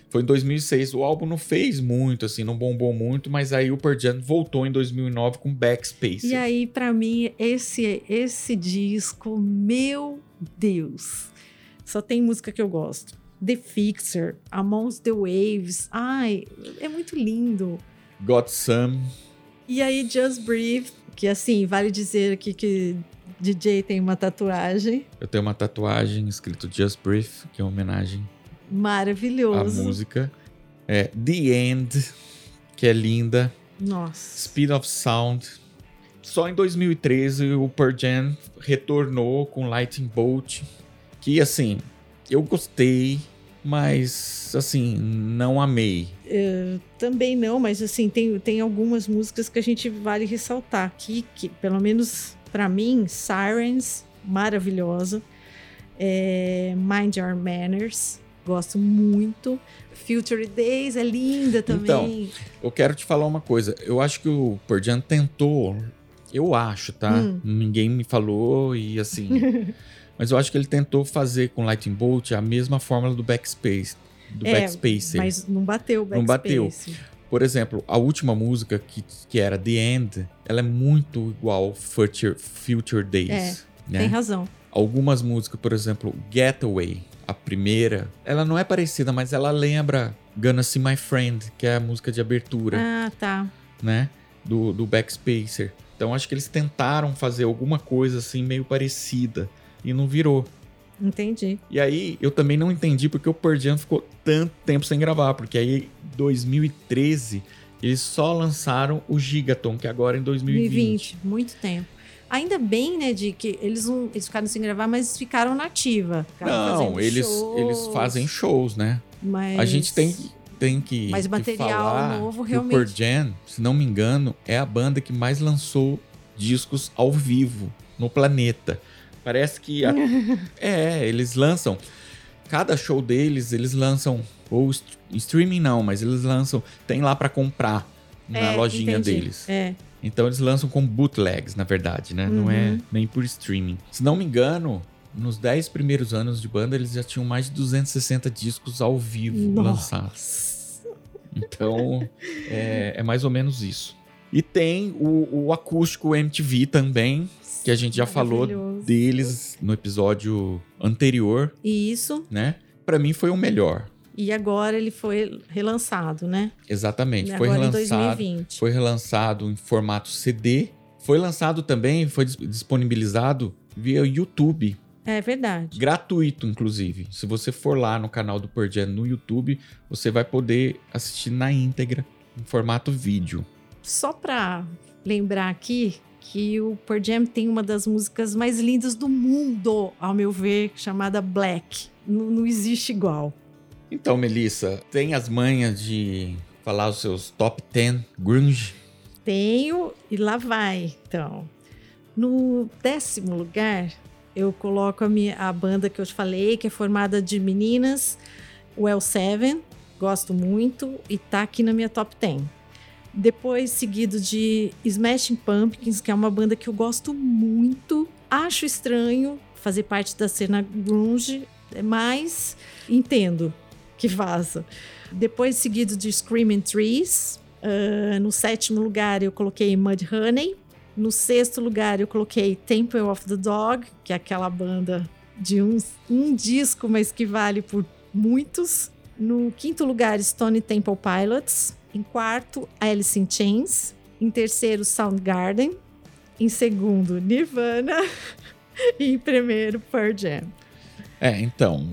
Speaker 2: Foi em 2006. O álbum não fez muito, assim, não bombou muito, mas aí o Pearl Jam voltou em 2009 com Backspace.
Speaker 1: E aí, para mim, esse, esse disco, meu Deus, só tem música que eu gosto. The Fixer, Amongst the Waves. Ai, é muito lindo.
Speaker 2: Got Some.
Speaker 1: E aí, Just Breathe, que assim, vale dizer aqui que DJ tem uma tatuagem.
Speaker 2: Eu tenho uma tatuagem escrito Just Breathe, que é uma homenagem
Speaker 1: maravilhoso
Speaker 2: à música. É The End, que é linda.
Speaker 1: Nossa.
Speaker 2: Speed of Sound. Só em 2013 o Pearl Jam retornou com Lightning Bolt, que assim, eu gostei, mas assim, não amei.
Speaker 1: Uh, também não, mas assim, tem, tem algumas músicas que a gente vale ressaltar aqui, que pelo menos para mim, Sirens, maravilhosa. É, Mind Your Manners, gosto muito. Future Days é linda também.
Speaker 2: Então, eu quero te falar uma coisa. Eu acho que o Pearl Jam tentou, eu acho, tá? Hum. Ninguém me falou e assim. Mas eu acho que ele tentou fazer com Lightning Bolt a mesma fórmula do Backspace. Do
Speaker 1: é,
Speaker 2: Backspace.
Speaker 1: Mas não bateu o Backspace.
Speaker 2: Não bateu. Por exemplo, a última música que, que era The End, ela é muito igual Future, Future Days. É, né?
Speaker 1: tem razão.
Speaker 2: Algumas músicas, por exemplo, Getaway, a primeira, ela não é parecida, mas ela lembra Gonna See My Friend, que é a música de abertura.
Speaker 1: Ah, tá.
Speaker 2: Né? Do, do Backspacer. Então acho que eles tentaram fazer alguma coisa assim meio parecida e não virou.
Speaker 1: Entendi.
Speaker 2: E aí eu também não entendi porque o Pearl Jam ficou tanto tempo sem gravar, porque aí 2013 eles só lançaram o Gigaton, que agora é em 2020. 2020,
Speaker 1: muito tempo. Ainda bem, né, de que eles, não, eles ficaram sem gravar, mas ficaram nativa.
Speaker 2: Ficaram não, eles, shows. eles fazem shows, né?
Speaker 1: Mas...
Speaker 2: A gente tem, tem que.
Speaker 1: Mas material
Speaker 2: que falar
Speaker 1: novo realmente.
Speaker 2: O Pearl Jam, se não me engano, é a banda que mais lançou discos ao vivo no planeta. Parece que. A... é, eles lançam. Cada show deles, eles lançam. Ou streaming não, mas eles lançam. Tem lá para comprar na é, lojinha
Speaker 1: entendi.
Speaker 2: deles.
Speaker 1: É.
Speaker 2: Então eles lançam com bootlegs, na verdade, né? Uhum. Não é uhum. nem por streaming. Se não me engano, nos 10 primeiros anos de banda, eles já tinham mais de 260 discos ao vivo Nossa. lançados. Então, é, é, mais ou menos isso. E tem o, o acústico MTV também, que a gente já falou deles no episódio anterior.
Speaker 1: Isso.
Speaker 2: Né? Para mim foi o melhor.
Speaker 1: E agora ele foi relançado, né?
Speaker 2: Exatamente.
Speaker 1: E
Speaker 2: foi
Speaker 1: agora
Speaker 2: relançado.
Speaker 1: Em 2020.
Speaker 2: Foi relançado em formato CD. Foi lançado também, foi disponibilizado via YouTube
Speaker 1: É verdade.
Speaker 2: Gratuito, inclusive. Se você for lá no canal do Pearl no YouTube, você vai poder assistir na íntegra, em formato vídeo.
Speaker 1: Só pra lembrar aqui que o Pearl Jam tem uma das músicas mais lindas do mundo, ao meu ver, chamada Black. Não, não existe igual.
Speaker 2: Então, Melissa, tem as manhas de falar os seus top 10 grunge?
Speaker 1: Tenho e lá vai, então. No décimo lugar, eu coloco a, minha, a banda que eu te falei, que é formada de meninas, o L7, gosto muito, e tá aqui na minha top 10. Depois, seguido de Smashing Pumpkins, que é uma banda que eu gosto muito. Acho estranho fazer parte da cena grunge, mas entendo que faça. Depois, seguido de Screaming Trees. Uh, no sétimo lugar, eu coloquei Mudhoney. No sexto lugar, eu coloquei Temple of the Dog, que é aquela banda de um, um disco, mas que vale por muitos. No quinto lugar, Stone Temple Pilots. Em quarto, Alice in Chains. Em terceiro, Soundgarden. Em segundo, Nirvana. e em primeiro, Pearl Jam.
Speaker 2: É, então,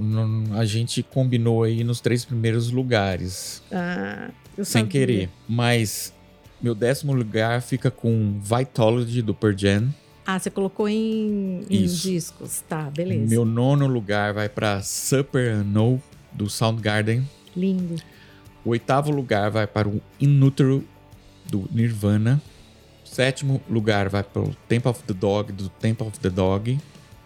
Speaker 2: a gente combinou aí nos três primeiros lugares.
Speaker 1: Ah, eu
Speaker 2: sem
Speaker 1: sabia.
Speaker 2: querer. Mas meu décimo lugar fica com Vitology do Pearl Jam.
Speaker 1: Ah, você colocou em, em discos. Tá, beleza.
Speaker 2: Meu nono lugar vai para Super No do Soundgarden.
Speaker 1: Lindo.
Speaker 2: O oitavo lugar vai para o Inútero do Nirvana. O sétimo lugar vai para o Temple of the Dog do Temple of the Dog.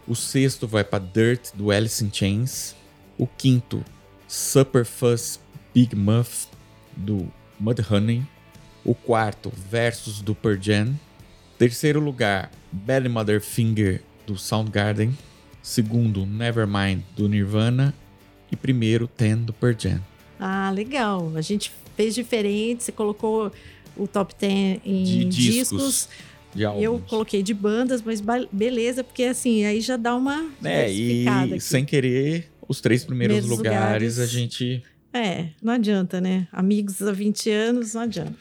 Speaker 2: O sexto vai para Dirt do Alice in Chains. O quinto, Superfuzz Big Muff do Mudhoney. O quarto, Versus do Pearl Jam. Terceiro lugar, Bad Mother Finger do Soundgarden. Segundo, Nevermind do Nirvana. E primeiro, Ten do Pearl Jam.
Speaker 1: Ah, legal. A gente fez diferente. Você colocou o top 10 em
Speaker 2: De discos.
Speaker 1: discos. Eu coloquei de bandas, mas beleza, porque assim, aí já dá uma
Speaker 2: É, e
Speaker 1: aqui.
Speaker 2: sem querer, os três primeiros
Speaker 1: Primeiros
Speaker 2: lugares,
Speaker 1: lugares.
Speaker 2: a gente.
Speaker 1: É, não adianta, né? Amigos há 20 anos, não adianta.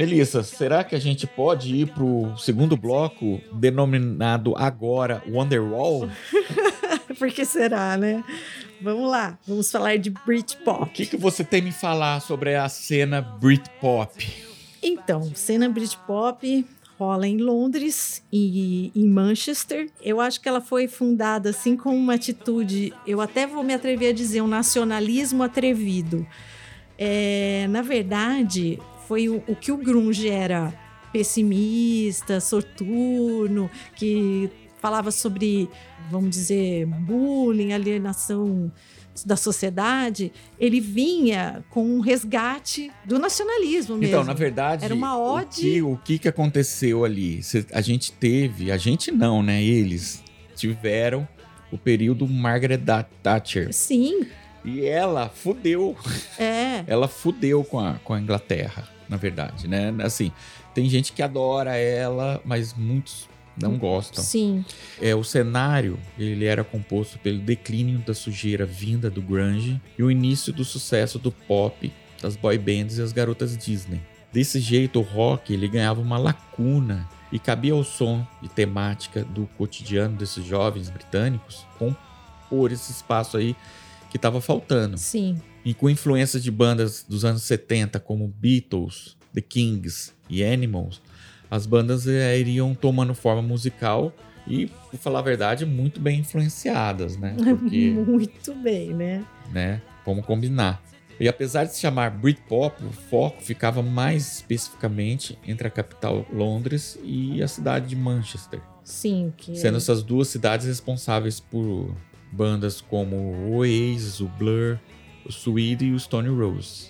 Speaker 2: Melissa, será que a gente pode ir pro segundo bloco, denominado agora Wonderwall?
Speaker 1: Por que será, né? Vamos lá, vamos falar de
Speaker 2: O
Speaker 1: Britpop.
Speaker 2: que, que você tem me falar sobre a cena Britpop?
Speaker 1: Então, cena Britpop rola em Londres e em Manchester. Eu acho que ela foi fundada assim com uma atitude, eu até vou me atrever a dizer, um nacionalismo atrevido. É, na verdade, foi o, o que o grunge era pessimista, soturno, que falava sobre, vamos dizer, bullying, alienação da sociedade, ele vinha com um resgate do nacionalismo mesmo.
Speaker 2: Então, na verdade,
Speaker 1: Era uma
Speaker 2: o
Speaker 1: ode-
Speaker 2: que, o que, que aconteceu ali? A gente teve, a gente não, né? Eles tiveram o período Margaret Thatcher.
Speaker 1: Sim,
Speaker 2: E ela fudeu
Speaker 1: é.
Speaker 2: ela fudeu com a, com a Inglaterra, na verdade, né? Assim, tem gente que adora ela, mas muitos não gostam.
Speaker 1: Sim,
Speaker 2: É, o cenário, ele era composto pelo declínio da sujeira vinda do grunge e o início do sucesso do pop, das boy bands e as garotas Disney. Desse jeito, o rock, ele ganhava uma lacuna e cabia ao som e temática do cotidiano desses jovens britânicos compor esse espaço aí que estava faltando.
Speaker 1: sim.
Speaker 2: E com influências de bandas dos anos 70, como Beatles, The Kings e Animals, as bandas eh, iriam tomando forma musical e, pra falar a verdade, muito bem influenciadas, né? Porque,
Speaker 1: Muito bem, né?
Speaker 2: né, vamos combinar. E apesar de se chamar Britpop, o foco ficava mais especificamente entre a capital Londres e a cidade de Manchester,
Speaker 1: Sim, que
Speaker 2: sendo essas duas cidades responsáveis por bandas como o Oasis, o Blur, o Suede e o Stone Rose.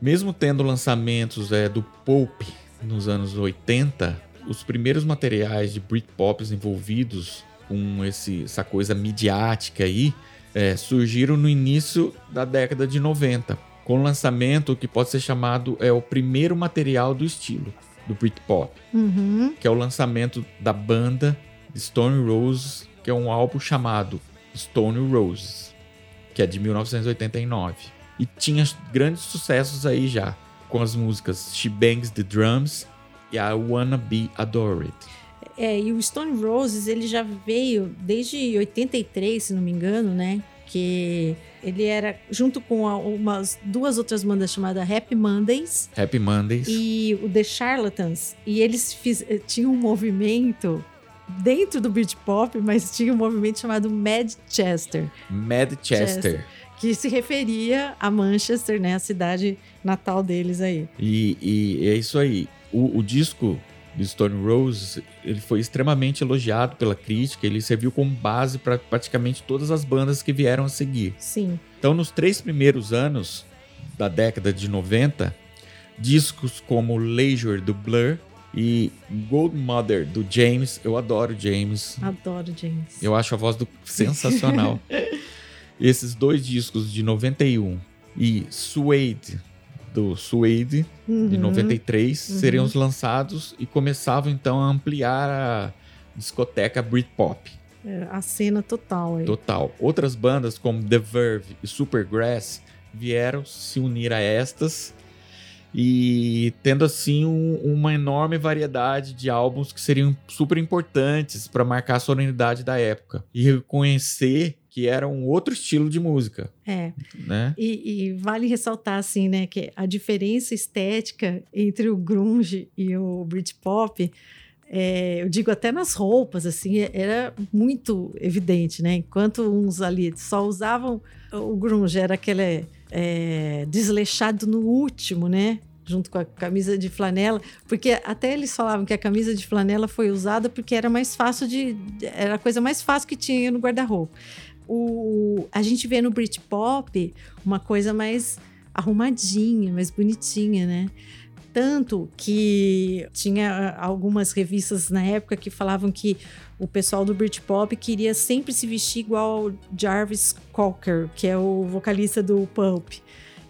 Speaker 2: Mesmo tendo lançamentos é, do Pulp nos anos 80, os primeiros materiais de Britpops envolvidos com esse- essa coisa midiática aí é, surgiram no início da década de 90, com o lançamento que pode ser chamado é o primeiro material do estilo do Britpop,
Speaker 1: Uhum.
Speaker 2: que é o lançamento da banda Stone Roses, que é um álbum chamado Stone Roses, que é de 1989. E tinha grandes sucessos aí já, com as músicas She Bangs the Drums e I Wanna Be Adored.
Speaker 1: É, e o Stone Roses, ele já veio desde 83, se não me engano, né? Que ele era junto com a- umas duas outras bandas chamadas Happy Mondays
Speaker 2: Happy Mondays.
Speaker 1: e o The Charlatans. E eles fiz, eh, tinham um movimento dentro do Britpop, mas tinha um movimento chamado Manchester,
Speaker 2: Mad Chester.
Speaker 1: que se referia a Manchester, né? A cidade natal deles aí.
Speaker 2: E, e é isso aí. O, o disco do Stone Roses ele foi extremamente elogiado pela crítica. Ele serviu como base para praticamente todas as bandas que vieram a seguir.
Speaker 1: Sim.
Speaker 2: Então, nos três primeiros anos da década de 90, discos como Leisure do Blur e Gold Mother do James, eu adoro James,
Speaker 1: Adoro James.
Speaker 2: eu acho a voz do sensacional. Esses dois discos de 91 e Suede do Suede de
Speaker 1: Uhum.
Speaker 2: 93 seriam os lançados e começavam então a ampliar a discoteca Britpop.
Speaker 1: É, a cena total aí.
Speaker 2: Total. Outras bandas como The Verve e Supergrass vieram se unir a estas e tendo assim um- uma enorme variedade de álbuns que seriam super importantes para marcar a sonoridade da época e reconhecer que era um outro estilo de música,
Speaker 1: É.
Speaker 2: né?
Speaker 1: E, e vale ressaltar, assim, né, que a diferença estética entre o grunge e o Britpop, é, eu digo até nas roupas, assim, é- era muito evidente, né? Enquanto uns ali só usavam o grunge, era aquele é, desleixado no último, né? Junto com a camisa de flanela, porque até eles falavam que a camisa de flanela foi usada porque era mais fácil de. Era a coisa mais fácil que tinha no guarda-roupa. O, a gente vê no Britpop uma coisa mais arrumadinha, mais bonitinha, né? Tanto que tinha algumas revistas na época que falavam que o pessoal do Britpop queria sempre se vestir igual ao Jarvis Cocker, que é o vocalista do Pulp.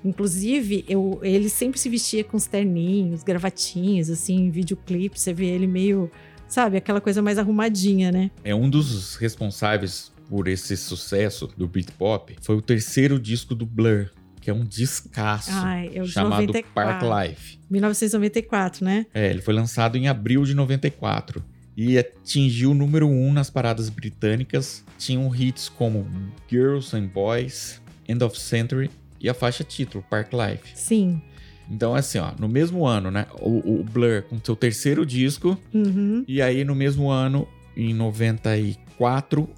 Speaker 1: Inclusive, eu, ele sempre se vestia com os terninhos, gravatinhas, assim, em videoclipe. Você vê ele meio, sabe, aquela coisa mais arrumadinha, né?
Speaker 2: É um dos responsáveis por esse sucesso do Britpop foi o terceiro disco do Blur, que é um descasso
Speaker 1: Ai, é
Speaker 2: chamado
Speaker 1: 94.
Speaker 2: Park Life.
Speaker 1: 1994, né?
Speaker 2: É, ele foi lançado em abril de 94 e atingiu o número 1 um nas paradas britânicas. Tinham hits como Girls and Boys, End of Century e a faixa título, Park Life.
Speaker 1: Sim.
Speaker 2: Então, assim, ó, no mesmo ano, né? O, o Blur com seu terceiro disco,
Speaker 1: Uhum.
Speaker 2: e aí no mesmo ano, em 94,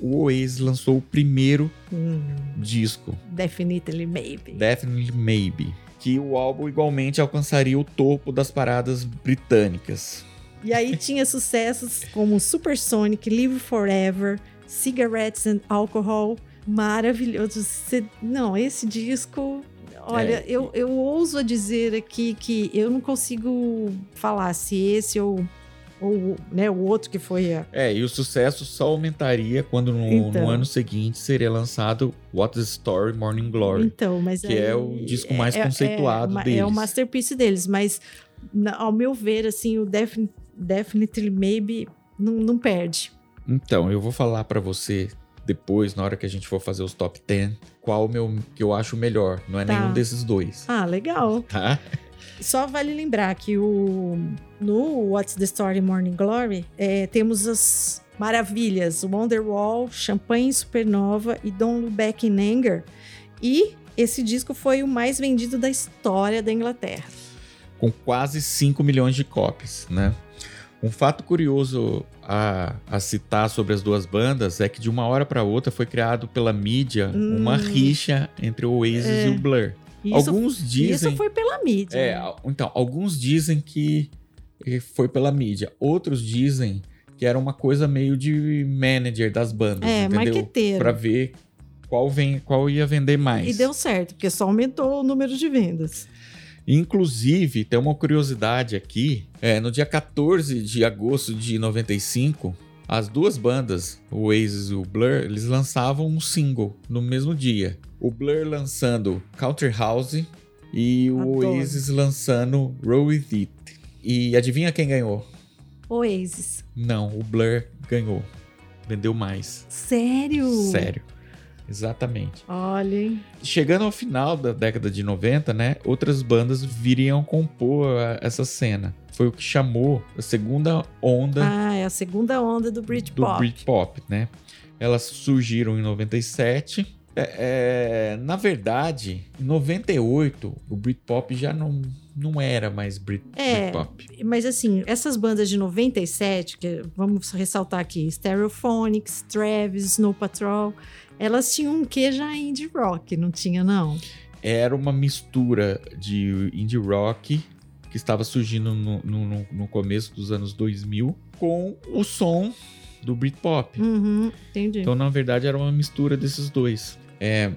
Speaker 2: o Oasis lançou o primeiro
Speaker 1: Hum,
Speaker 2: disco,
Speaker 1: definitely maybe.
Speaker 2: Definitely Maybe. Que o álbum igualmente alcançaria o topo das paradas britânicas.
Speaker 1: E aí tinha sucessos como Supersonic, Live Forever, Cigarettes and Alcohol. Maravilhoso. Não, esse disco. Olha,
Speaker 2: É.
Speaker 1: eu, eu ouso a dizer aqui que eu não consigo falar se esse ou, ou né, o outro que foi a.
Speaker 2: É, e o sucesso só aumentaria quando no,
Speaker 1: Então.
Speaker 2: no ano seguinte seria lançado What's the Story Morning Glory.
Speaker 1: Então, mas
Speaker 2: que
Speaker 1: aí-
Speaker 2: é o disco mais conceituado
Speaker 1: ma- É
Speaker 2: deles.
Speaker 1: o masterpiece deles, mas na- ao meu ver, assim, o Defin- Definitely Maybe não, não perde.
Speaker 2: Então, eu vou falar pra você depois, na hora que a gente for fazer os top 10, qual o meu que eu acho melhor. Não é
Speaker 1: Tá.
Speaker 2: nenhum desses dois.
Speaker 1: Ah, legal.
Speaker 2: Tá?
Speaker 1: Só vale lembrar que o no What's the Story Morning Glory é, temos as maravilhas Wonderwall, Champagne Supernova e Don't Look Back in Anger. E esse disco foi o mais vendido da história da Inglaterra.
Speaker 2: Com quase 5 milhões de cópias, né? Um fato curioso a, a citar sobre as duas bandas é que de uma hora pra outra foi criado pela mídia
Speaker 1: Hum.
Speaker 2: uma rixa entre o Oasis
Speaker 1: É.
Speaker 2: e o Blur.
Speaker 1: Isso,
Speaker 2: Alguns dizem
Speaker 1: isso foi pela mídia.
Speaker 2: É,
Speaker 1: né?
Speaker 2: então, alguns dizem que foi pela mídia. Outros dizem que era uma coisa meio de manager das bandas,
Speaker 1: É,
Speaker 2: entendeu?
Speaker 1: marqueteiro.
Speaker 2: Pra ver qual, vem, qual ia vender mais.
Speaker 1: E deu certo, porque só aumentou o número de vendas.
Speaker 2: Inclusive, tem uma curiosidade aqui. É, no dia 14 de agosto de 95, As duas bandas, o Oasis e o Blur, eles lançavam um single no mesmo dia. O Blur lançando Country House e o
Speaker 1: Adoro.
Speaker 2: Oasis lançando Roll With It. E adivinha quem ganhou?
Speaker 1: Oasis.
Speaker 2: Não, o Blur ganhou. Vendeu mais.
Speaker 1: Sério?
Speaker 2: Sério. Exatamente.
Speaker 1: Olha, hein?
Speaker 2: Chegando ao final da década de 90, né, outras bandas viriam compor essa cena. Foi o que chamou a segunda onda
Speaker 1: Ah, é a segunda onda do
Speaker 2: do
Speaker 1: Britpop.
Speaker 2: Britpop, né? Elas surgiram em 97. É, é, na verdade, em 98, o Britpop já não, não era mais Brit,
Speaker 1: É.
Speaker 2: Britpop.
Speaker 1: Mas assim, essas bandas de 97, que vamos ressaltar aqui, Stereophonics, Travis, Snow Patrol, elas tinham um quê já indie rock, não tinha não?
Speaker 2: Era uma mistura de indie rock que estava surgindo no, no- no- começo dos anos 2000 com o som do Britpop.
Speaker 1: Uhum, entendi.
Speaker 2: Então, na verdade, era uma mistura desses dois. É,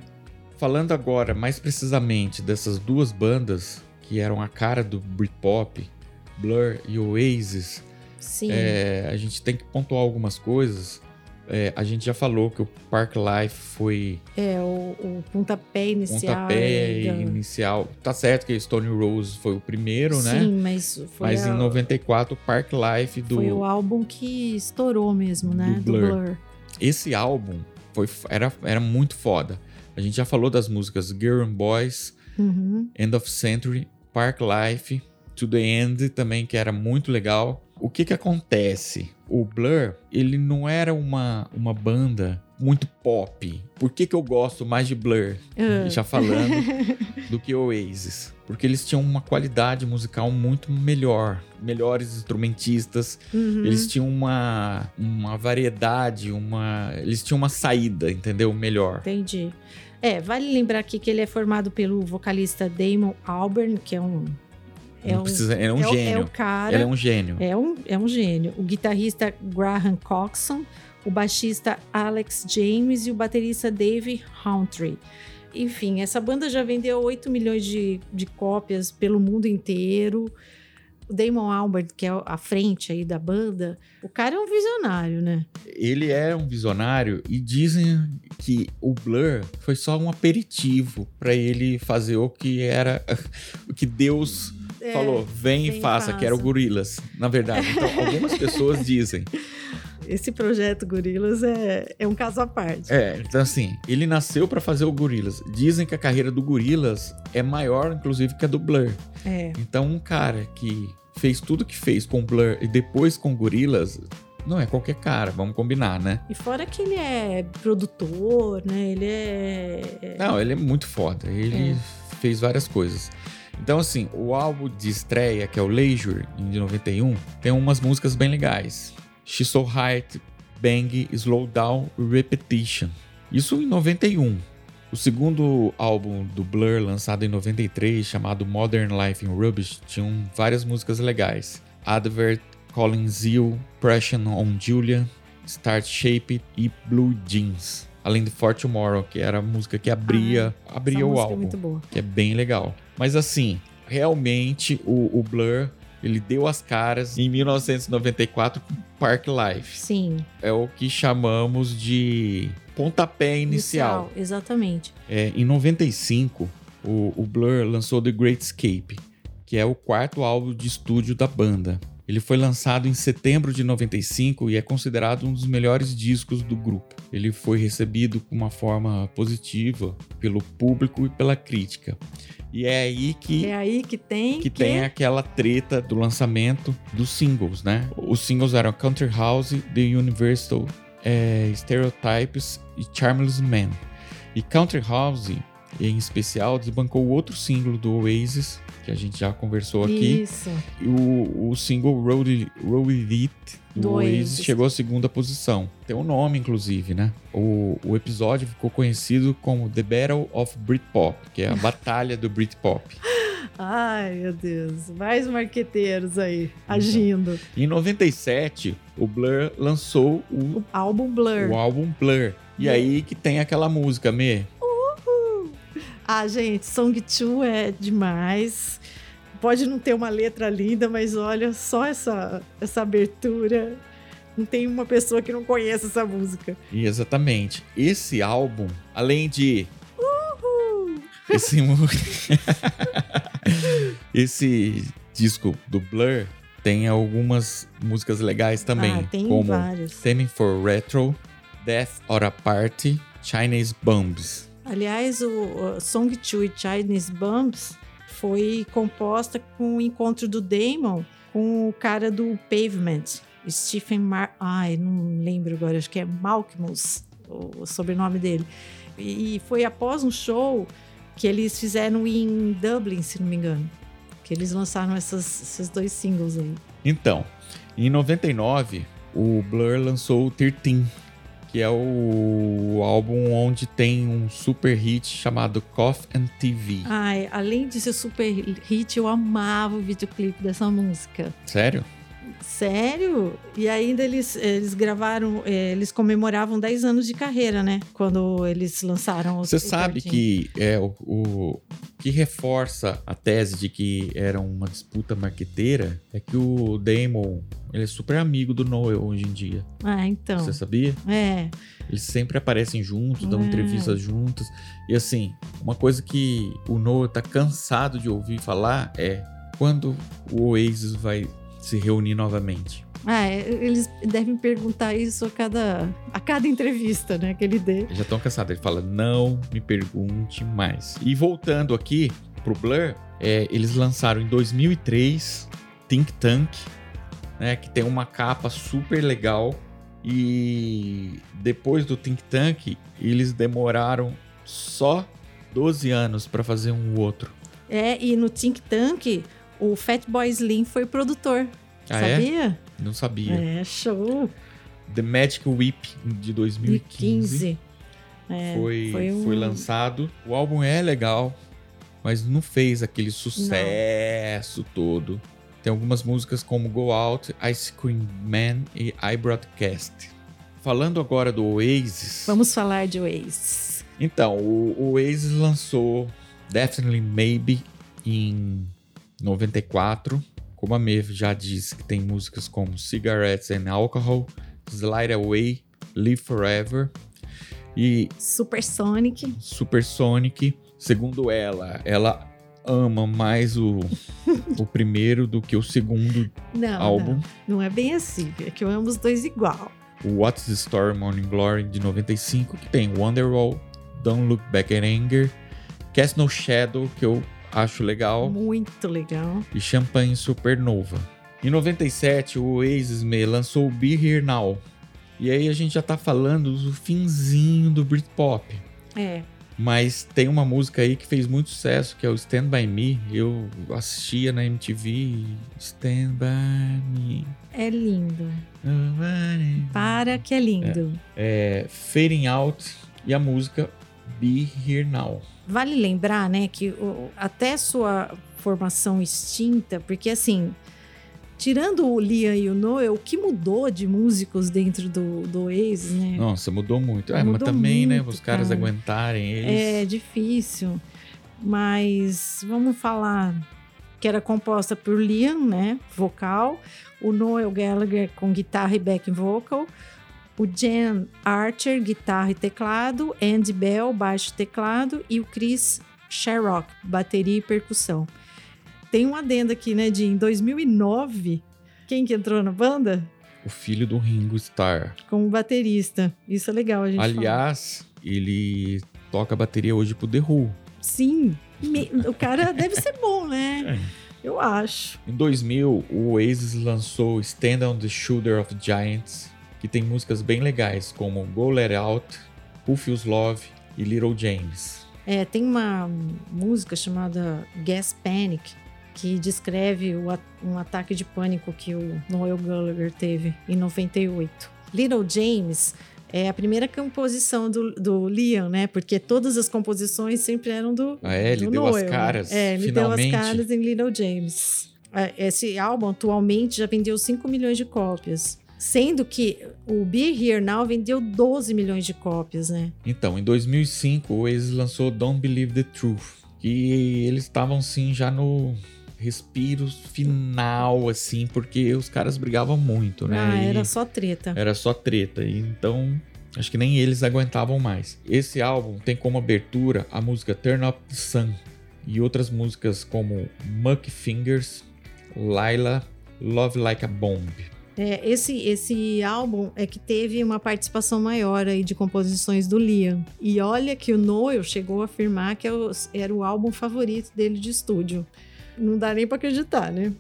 Speaker 2: falando agora mais precisamente dessas duas bandas que eram a cara do Britpop, Blur e Oasis,
Speaker 1: Sim.
Speaker 2: é, a gente tem que pontuar algumas coisas. É, a gente já falou que o Park Life foi
Speaker 1: É, o, o pontapé inicial.
Speaker 2: pontapé
Speaker 1: da-
Speaker 2: inicial. Tá certo que Stone Rose foi o primeiro, né?
Speaker 1: Sim, mas foi,
Speaker 2: Mas
Speaker 1: a-
Speaker 2: em 94, o Park Life do.
Speaker 1: foi o álbum que estourou mesmo, né?
Speaker 2: do Blur. Esse álbum foi, era, era muito foda. A gente já falou das músicas Girl and Boys,
Speaker 1: Uhum.
Speaker 2: End of Century, Park Life, To the End também, que era muito legal. O que que acontece? O Blur, ele não era uma, uma banda muito pop. Por que que eu gosto mais de Blur,
Speaker 1: Ah.
Speaker 2: já falando, do que Oasis? Porque eles tinham uma qualidade musical muito melhor. Melhores instrumentistas,
Speaker 1: Uhum.
Speaker 2: eles tinham uma, uma variedade, uma. Eles tinham uma saída, entendeu? Melhor.
Speaker 1: Entendi. É, vale lembrar aqui que ele é formado pelo vocalista Damon Albarn, que é um. É um,
Speaker 2: precisa, é um
Speaker 1: é o-
Speaker 2: gênio.
Speaker 1: é o cara.
Speaker 2: Ele é um gênio.
Speaker 1: É um, é um gênio. O guitarrista Graham Coxon, o baixista Alex James e o baterista Dave Humphrey. Enfim, essa banda já vendeu 8 milhões de, de cópias pelo mundo inteiro. O Damon Albarn, que é a frente aí da banda, o cara é um visionário, né?
Speaker 2: Ele é um visionário e dizem que o Blur foi só um aperitivo pra ele fazer o que era o que Deus
Speaker 1: É,
Speaker 2: falou, vem,
Speaker 1: vem
Speaker 2: e faça, que era o
Speaker 1: faça.
Speaker 2: Gorilas, na verdade. Então, algumas pessoas dizem.
Speaker 1: Esse projeto Gorilas é, é um caso à parte.
Speaker 2: É, então assim, ele nasceu pra fazer o Gorilas. Dizem que a carreira do Gorilas é maior, inclusive, que a do Blur.
Speaker 1: É.
Speaker 2: Então, um cara que fez tudo que fez com Blur e depois com Gorilas, não é qualquer cara, vamos combinar, né?
Speaker 1: E fora que ele é produtor, né? Ele é.
Speaker 2: Não, ele é muito foda. Ele
Speaker 1: É.
Speaker 2: fez várias coisas. Então, assim, o álbum de estreia, que é o Leisure, de 91, tem umas músicas bem legais. She's So High, Bang, Slow Down, Repetition. Isso em 91. O segundo álbum do Blur, lançado em 93, chamado Modern Life in Rubbish, tinha várias músicas legais. Advert, Calling Zeal, Pression on Julia, Start Shape e Blue Jeans. Além de For Tomorrow, que era a música que abria, abria
Speaker 1: Essa
Speaker 2: o
Speaker 1: música
Speaker 2: álbum
Speaker 1: É
Speaker 2: que é bem legal. Mas assim, realmente o, o Blur ele deu as caras em 1994 com Park Life.
Speaker 1: Sim.
Speaker 2: É o que chamamos de pontapé inicial.
Speaker 1: Exatamente.
Speaker 2: É, em 95, o, o Blur lançou The Great Escape, que é o quarto álbum de estúdio da banda. Ele foi lançado em setembro de 95 e é considerado um dos melhores discos do grupo. Ele foi recebido com uma forma positiva pelo público e pela crítica. E é aí que
Speaker 1: É aí que tem.
Speaker 2: que tem aquela treta do lançamento dos singles, né? Os singles eram Country House, The Universal é, Stereotypes e Charmless Man. E Country House, em especial, desbancou outro single do Oasis, que a gente já conversou aqui.
Speaker 1: Isso.
Speaker 2: O, o single Road, Road It do, Oasis, chegou à segunda posição. Tem um nome, inclusive, né? O, o episódio ficou conhecido como The Battle of Britpop, que é a batalha do Britpop.
Speaker 1: Ai, meu Deus. Mais marqueteiros aí, agindo.
Speaker 2: Em 97, o Blur lançou o,
Speaker 1: Álbum Blur.
Speaker 2: o álbum Blur. E
Speaker 1: E-
Speaker 2: aí que tem aquela música, Me.
Speaker 1: Ah, gente, Song 2 é demais. Pode não ter uma letra linda, mas olha, só essa, essa abertura Não tem uma pessoa que não conheça essa música.
Speaker 2: Exatamente. Esse álbum, além de. Esse, mu- esse disco do Blur tem algumas músicas legais também.
Speaker 1: ah, tem
Speaker 2: como
Speaker 1: vários.
Speaker 2: Theme for Retro, Death or a Party, Chinese Bombs.
Speaker 1: Aliás, o, Song 2 Chinese Bumps foi composta com o encontro do Damon com o cara do Pavement, Stephen Mar... Ai, não lembro agora, acho que é Malcolmus, o sobrenome dele. E foi após um show que eles fizeram em Dublin, se não me engano. Que eles lançaram essas- esses dois singles aí.
Speaker 2: Então, em 99, o Blur lançou o 13, que é o álbum onde tem um super hit chamado Cough and TV.
Speaker 1: Ai, além de ser super hit, eu amava o videoclipe dessa música.
Speaker 2: Sério?
Speaker 1: Sério? E ainda eles, eles gravaram, eh, eles comemoravam 10 anos de carreira, né? Quando eles lançaram os
Speaker 2: Você sabe que é o, o que reforça a tese de que era uma disputa marqueteira é que o Damon, ele é super amigo do Noel hoje em dia.
Speaker 1: Ah, então.
Speaker 2: Você sabia?
Speaker 1: É.
Speaker 2: Eles sempre aparecem juntos, dão
Speaker 1: É.
Speaker 2: entrevistas juntos. E assim, uma coisa que o Noah tá cansado de ouvir falar é quando o Oasis vai se reunir novamente.
Speaker 1: Ah, é, eles devem perguntar isso a cada, a cada entrevista, né? Que ele dê.
Speaker 2: Eles já estão cansados. Ele fala, não me pergunte mais. E voltando aqui pro Blur, é, eles lançaram em 2003 Think Tank, né, que tem uma capa super legal. E depois do Think Tank, eles demoraram só 12 anos para fazer um outro.
Speaker 1: É, e no Think Tank, o Fatboy Slim foi produtor.
Speaker 2: Ah, é?
Speaker 1: sabia?
Speaker 2: Não sabia.
Speaker 1: É, show.
Speaker 2: The Magic Whip de 2015
Speaker 1: 2015. É,
Speaker 2: foi,
Speaker 1: foi um-
Speaker 2: foi lançado. O álbum é legal, mas não fez aquele sucesso todo. Tem algumas músicas como Go Out, Ice Cream Man e I Broadcast. Falando agora do Oasis.
Speaker 1: Vamos falar de Oasis.
Speaker 2: Então, o, o Oasis lançou Definitely Maybe em 94. Como a Maeve já disse, que tem músicas como Cigarettes and Alcohol, Slide Away, Live Forever e
Speaker 1: Supersonic.
Speaker 2: Supersonic. Segundo ela, ela ama mais o, o primeiro do que o segundo
Speaker 1: Não,
Speaker 2: álbum.
Speaker 1: não, não é bem assim. É que eu amo os dois igual.
Speaker 2: O What's the Story Morning Glory de 95, que tem Wonderwall, Don't Look Back at Anger, Cast No Shadow, que eu acho legal,
Speaker 1: Muito legal.
Speaker 2: e Champagne Supernova. Em 97, o Oasis me lançou o Be Here Now. E aí a gente já tá falando do finzinho do Britpop.
Speaker 1: É.
Speaker 2: Mas tem uma música aí que fez muito sucesso, que é o Stand By Me. Eu assistia na MTV. Stand By Me.
Speaker 1: É lindo. Para que é lindo.
Speaker 2: É, Fading Out e a música Be Here Now.
Speaker 1: Vale lembrar, né, que o- até sua formação extinta, porque assim, tirando o Liam e o Noel, o que mudou de músicos dentro do, do Oasis, né?
Speaker 2: Nossa, mudou muito. É, mas
Speaker 1: Mudou
Speaker 2: também, né,
Speaker 1: muito,
Speaker 2: os caras
Speaker 1: cara.
Speaker 2: aguentarem eles.
Speaker 1: É difícil, mas vamos falar que era composta por Liam, né, vocal, o Noel Gallagher com guitarra e back vocal, o Jan Archer, guitarra e teclado, Andy Bell, baixo e teclado e o Chris Sherrock, bateria e percussão. Tem um adendo aqui, né, de em 2009, quem que entrou na banda?
Speaker 2: O filho do Ringo Starr.
Speaker 1: Como baterista. Isso é legal a gente.
Speaker 2: Aliás, ele toca bateria hoje pro The Who.
Speaker 1: Sim. Me- O cara deve ser bom, né? Eu acho.
Speaker 2: Em 2000, o Oasis lançou Stand on the Shoulder of Giants, que tem músicas bem legais como Go Let Out, Who Feels Love e Little James.
Speaker 1: É, tem uma música chamada Gas Panic que descreve um ataque de pânico que o Noel Gallagher teve em 98. Little James é a primeira composição do, do Liam, né? Porque todas as composições sempre eram do,
Speaker 2: Ah, é? Ele deu as
Speaker 1: Noel, né?
Speaker 2: caras,
Speaker 1: É, ele
Speaker 2: finalmente.
Speaker 1: deu as caras em Little James. É, Esse álbum atualmente já vendeu 5 milhões de cópias. Sendo que o Be Here Now vendeu 12 milhões de cópias, né?
Speaker 2: Então, em 2005, o Oasis lançou Don't Believe the Truth, que eles estavam sim já no respiro final, assim, porque os caras brigavam muito, né?
Speaker 1: Ah,
Speaker 2: E
Speaker 1: era só treta.
Speaker 2: era só treta. E então, acho que nem eles aguentavam mais. Esse álbum tem como abertura a música Turn Up the Sun e outras músicas como Muck Fingers, Laila, Love Like a Bomb.
Speaker 1: É, esse, esse álbum é que teve uma participação maior aí de composições do Liam. E olha que o Noel chegou a afirmar que é era o álbum favorito dele de estúdio. Não dá nem pra acreditar, né?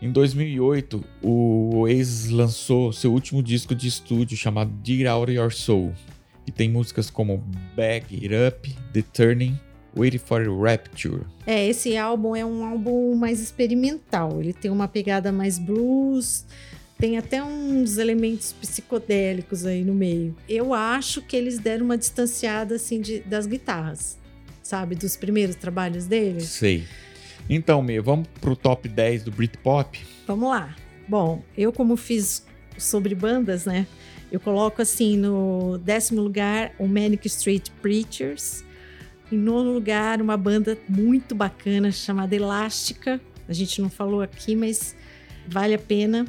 Speaker 2: Em 2008, o Oasis lançou seu último disco de estúdio chamado Dig Out Your Soul. E tem músicas como Back It Up, The Turning, Waiting for Rapture.
Speaker 1: É, esse álbum é um álbum mais experimental. Ele tem uma pegada mais blues, tem até uns elementos psicodélicos aí no meio. Eu acho que eles deram uma distanciada assim de- das guitarras, sabe, dos primeiros trabalhos deles.
Speaker 2: Sei. Então, Mê, vamos pro top 10 do Britpop?
Speaker 1: Vamos lá. Bom, eu como fiz sobre bandas, né? Eu coloco assim no décimo lugar o Manic Street Preachers. Em nono lugar, uma banda muito bacana chamada Elástica. A gente não falou aqui, mas vale a pena.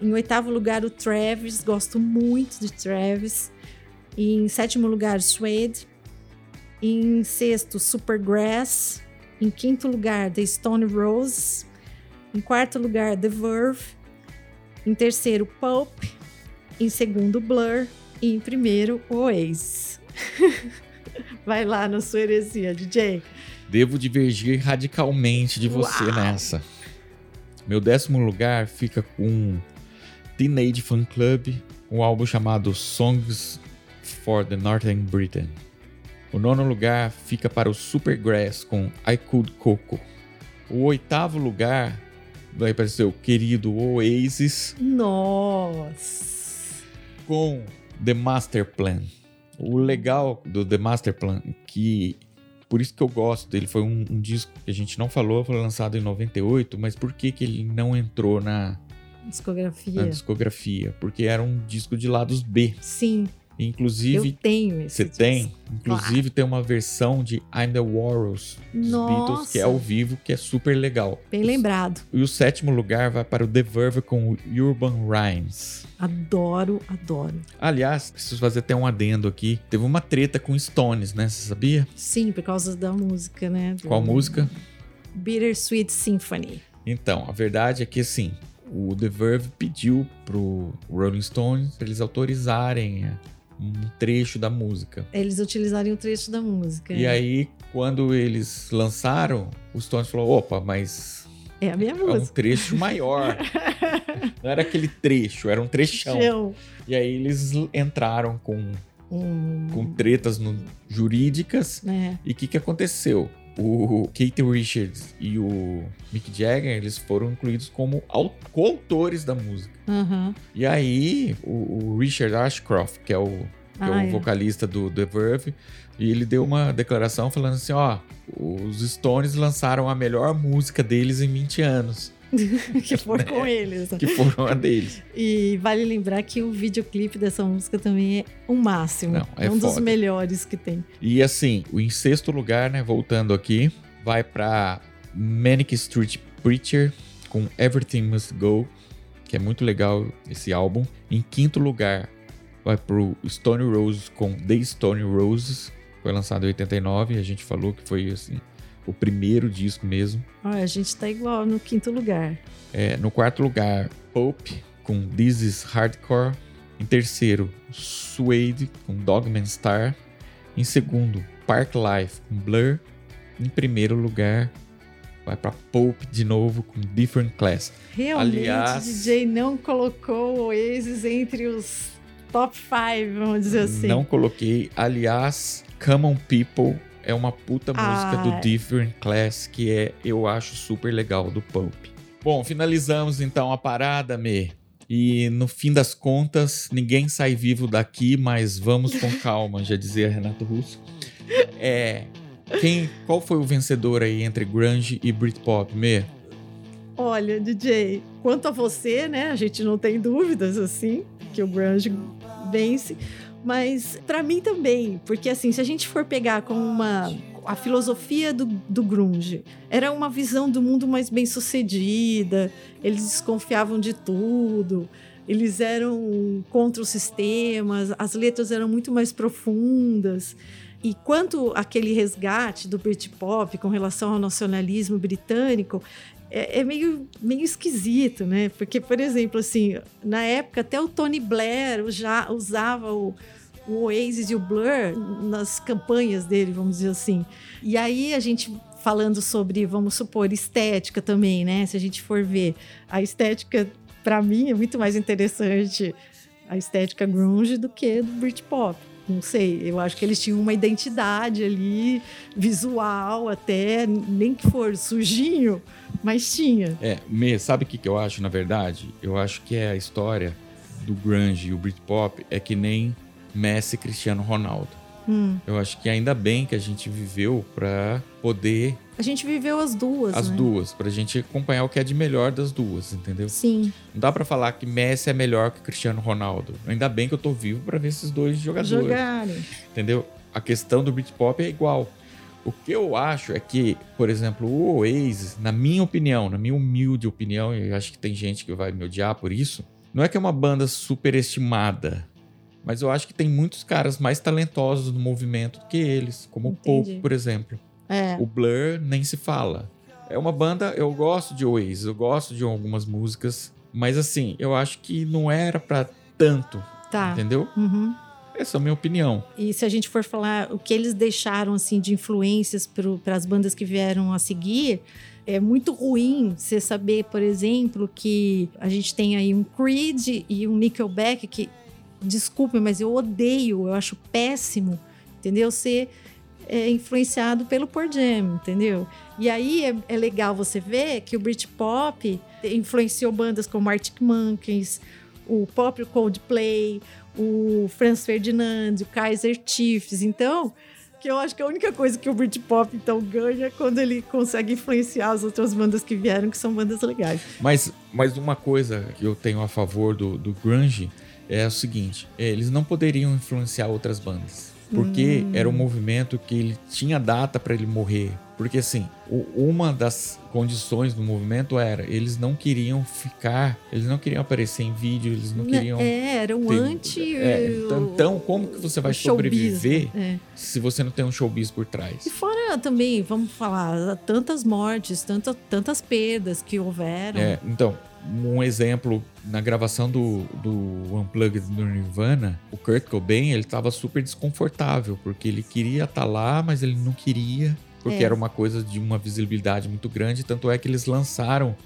Speaker 1: Em oitavo lugar, o Travis. Gosto muito de Travis. Em sétimo lugar, Suede. Em sexto, Supergrass. Em quinto lugar, The Stone Roses. Em quarto lugar, The Verve. Em terceiro, Pulp. Em segundo, Blur. E em primeiro, Oasis. Vai lá na sua heresia, DJ.
Speaker 2: Devo divergir radicalmente de você
Speaker 1: Uau.
Speaker 2: nessa. Meu décimo lugar fica com Teenage Fan Club, um álbum chamado Songs for the Northern Britain. O nono lugar fica para o Supergrass com I Could Coco. O oitavo lugar vai para o seu querido Oasis
Speaker 1: Nossa.
Speaker 2: com The Master Plan. O legal do The Master Plan é que por isso que eu gosto dele, foi um, um disco que a gente não falou, foi lançado em 98, mas por que, que ele não entrou na, na
Speaker 1: Discografia.
Speaker 2: discografia? Porque era um disco de lados B.
Speaker 1: Sim, eu
Speaker 2: Inclusive,
Speaker 1: tenho esse
Speaker 2: você
Speaker 1: disco.
Speaker 2: tem, inclusive tem uma versão de I'm the Warriors dos Beatles, que é
Speaker 1: Nossa.
Speaker 2: ao vivo, que é super legal.
Speaker 1: Bem lembrado.
Speaker 2: E o sétimo lugar vai para o The Verve com o Urban Rhymes.
Speaker 1: Adoro, adoro.
Speaker 2: Aliás, preciso fazer até um adendo aqui. Teve uma treta com Stones, né? Você sabia?
Speaker 1: Sim, por causa da música, né? Do
Speaker 2: Qual música?
Speaker 1: Bittersweet Symphony.
Speaker 2: Então, a verdade é que assim, o The Verve pediu pro Rolling Stones pra eles autorizarem é, um trecho da música.
Speaker 1: Eles utilizarem o trecho da música.
Speaker 2: E aí, quando eles lançaram, o Stones falou: opa, mas
Speaker 1: É a minha
Speaker 2: é um
Speaker 1: música.
Speaker 2: trecho maior. Não era aquele trecho, era um trechão.
Speaker 1: Chão.
Speaker 2: E aí eles entraram com,
Speaker 1: Um,
Speaker 2: com tretas no- jurídicas.
Speaker 1: né?
Speaker 2: E o que, que aconteceu? O Kate Richards e o Mick Jagger, eles foram incluídos como au- coautores da música.
Speaker 1: Aham.
Speaker 2: E aí, o, o Richard Ashcroft, que é o, que é
Speaker 1: Ah,
Speaker 2: o
Speaker 1: é.
Speaker 2: vocalista do The Verve, e ele deu uma declaração falando assim, ó, os Stones lançaram a melhor música deles em 20 anos,
Speaker 1: que for com eles.
Speaker 2: que foram a deles.
Speaker 1: E vale lembrar que o videoclipe dessa música também é um máximo.
Speaker 2: Não, é
Speaker 1: um dos
Speaker 2: foda.
Speaker 1: melhores que tem.
Speaker 2: E assim, o em sexto lugar, né, voltando aqui, vai pra Manic Street Preacher com Everything Must Go, que é muito legal esse álbum. Em quinto lugar, vai pro Stone Roses com The Stone Roses, foi lançado em 89, e a gente falou que foi assim, o primeiro disco mesmo.
Speaker 1: Olha, a gente tá igual no quinto lugar.
Speaker 2: É, no quarto lugar, Pope com This Is Hardcore. Em terceiro, Suede com Dogman Star. Em segundo, Park Life com Blur. Em primeiro lugar, vai pra Pope de novo com Different Class.
Speaker 1: Realmente,
Speaker 2: Aliás-
Speaker 1: o DJ não colocou o Oasis entre os top 5, vamos dizer assim.
Speaker 2: Não coloquei. Aliás, Come On People é uma puta música
Speaker 1: Ah.
Speaker 2: do Different Class que é, eu acho super legal do Pope. Bom, finalizamos então a parada, Me. E no fim das contas, ninguém sai vivo daqui, mas vamos com calma, já dizia Renato Russo. É, quem, qual foi o vencedor aí entre grunge e Britpop, Me?
Speaker 1: Olha, DJ, quanto a você, né? A gente não tem dúvidas assim que o grunge vence, mas pra mim também, porque assim, se a gente for pegar com uma a filosofia do, do grunge. Era uma visão do mundo mais bem sucedida, eles desconfiavam de tudo, eles eram contra os sistemas, as letras eram muito mais profundas. E quanto aquele resgate do Britpop com relação ao nacionalismo britânico, é, é, meio, meio esquisito, né? Porque, por exemplo, assim, na época até o Tony Blair já usava o, o Oasis e o Blur nas campanhas dele, vamos dizer assim. E aí a gente falando sobre, vamos supor, estética também, né? Se a gente for ver, a estética para mim é muito mais interessante a estética grunge do que do Britpop. Não sei, eu acho que eles tinham uma identidade ali, visual até, nem que for sujinho, mas tinha.
Speaker 2: É, me, sabe o que, que eu acho, na verdade? Eu acho que é a história do grunge e o Britpop é que nem Messi e Cristiano Ronaldo. Hum. Eu acho que ainda bem que a gente viveu para poder.
Speaker 1: A gente viveu as duas.
Speaker 2: As
Speaker 1: né?
Speaker 2: duas, pra gente acompanhar o que é de melhor das duas, entendeu?
Speaker 1: Sim.
Speaker 2: Não dá para falar que Messi é melhor que Cristiano Ronaldo. Ainda bem que eu tô vivo para ver esses dois jogadores.
Speaker 1: Jogarem.
Speaker 2: Entendeu? A questão do Britpop é igual. O que eu acho é que, por exemplo, o Oasis, na minha opinião, na minha humilde opinião, e eu acho que tem gente que vai me odiar por isso, não é que é uma banda superestimada, mas eu acho que tem muitos caras mais talentosos no movimento do que eles, como Entendi. o Pope, por exemplo.
Speaker 1: É.
Speaker 2: O Blur nem se fala. É uma banda, eu gosto de Oasis, eu gosto de algumas músicas, mas assim, eu acho que não era para tanto.
Speaker 1: Tá.
Speaker 2: Entendeu?
Speaker 1: Uhum.
Speaker 2: Essa é a minha opinião.
Speaker 1: E se a gente for falar o que eles deixaram assim de influências para as bandas que vieram a seguir, é muito ruim você saber, por exemplo, que a gente tem aí um Creed e um Nickelback que desculpe, mas eu odeio, eu acho péssimo, entendeu? Ser é, influenciado pelo Pearl Jam, entendeu? E aí é, é, legal você ver que o Britpop influenciou bandas como Arctic Monkeys, o próprio Coldplay, o Franz Ferdinand, o Kaiser Chiefs. Então, que eu acho que a única coisa que o Britpop então ganha é quando ele consegue influenciar as outras bandas que vieram, que são bandas legais.
Speaker 2: Mas, mas uma coisa que eu tenho a favor do, do grunge é o seguinte: é, eles não poderiam influenciar outras bandas. Porque hum. era um movimento que ele tinha data para ele morrer. Porque assim, uma das condições do movimento era eles não queriam ficar, eles não queriam aparecer em vídeo, eles não queriam.
Speaker 1: É, era um ter, anti.
Speaker 2: É, então, então, como que você vai sobreviver é. se você não tem um showbiz por trás?
Speaker 1: E fora também, vamos falar, tantas mortes, tantas, tantas perdas que houveram.
Speaker 2: É, então, um exemplo na gravação do, do Unplugged do Nirvana, o Kurt Cobain ele estava super desconfortável porque ele queria estar tá lá, mas ele não queria porque é. era uma coisa de uma visibilidade muito grande. Tanto é que eles lançaram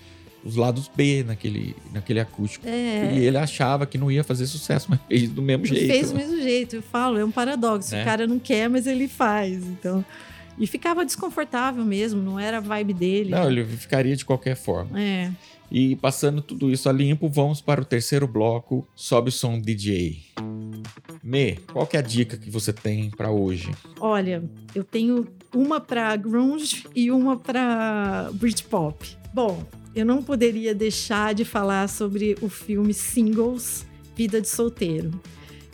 Speaker 2: os lados B naquele, naquele acústico.
Speaker 1: É.
Speaker 2: E ele achava que não ia fazer sucesso, mas fez do mesmo jeito.
Speaker 1: Fez do mesmo jeito, eu falo, é um paradoxo. É. O cara não quer, mas ele faz. Então. E ficava desconfortável mesmo, não era a vibe dele.
Speaker 2: Não, ele ficaria de qualquer forma.
Speaker 1: É.
Speaker 2: E passando tudo isso a limpo, vamos para o terceiro bloco, sobe o som DJ. Me, qual que é a dica que você tem para hoje?
Speaker 1: Olha, eu tenho uma para grunge e uma para Britpop. Bom, eu não poderia deixar de falar sobre o filme Singles, Vida de Solteiro.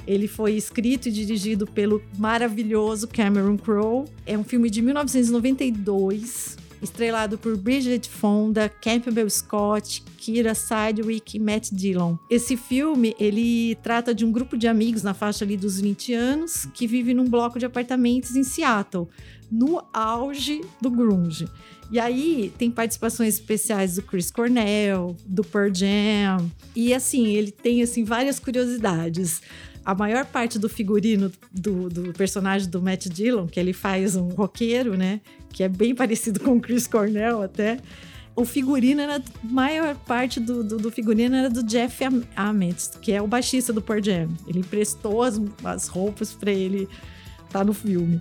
Speaker 1: Ele foi escrito e dirigido pelo maravilhoso Cameron Crowe. É um filme de 1992 estrelado por Bridget Fonda, Campbell Scott, Kira Sidwick e Matt Dillon. Esse filme, ele trata de um grupo de amigos na faixa ali dos 20 anos que vive num bloco de apartamentos em Seattle, no auge do grunge. E aí tem participações especiais do Chris Cornell, do Pearl Jam. E assim, ele tem assim várias curiosidades a maior parte do figurino do, do, personagem do Matt Dillon, que ele faz um roqueiro, né? Que é bem parecido com o Chris Cornell até. O figurino era. A maior parte do, do, do, figurino era do Jeff Ament, que é o baixista do Pearl Jam. Ele emprestou as, as roupas para ele estar tá no filme.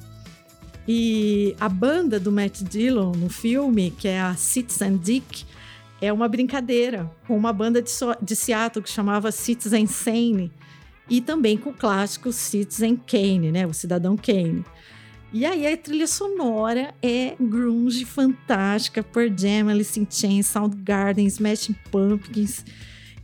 Speaker 1: E a banda do Matt Dillon no filme, que é a Citizen Dick, é uma brincadeira com uma banda de, de Seattle que chamava Citizen Sane e também com o clássico Citizen Kane, né? O Cidadão Kane. E aí a trilha sonora é grunge fantástica, por Jam, Alice in Chains, Soundgarden, Smashing Pumpkins.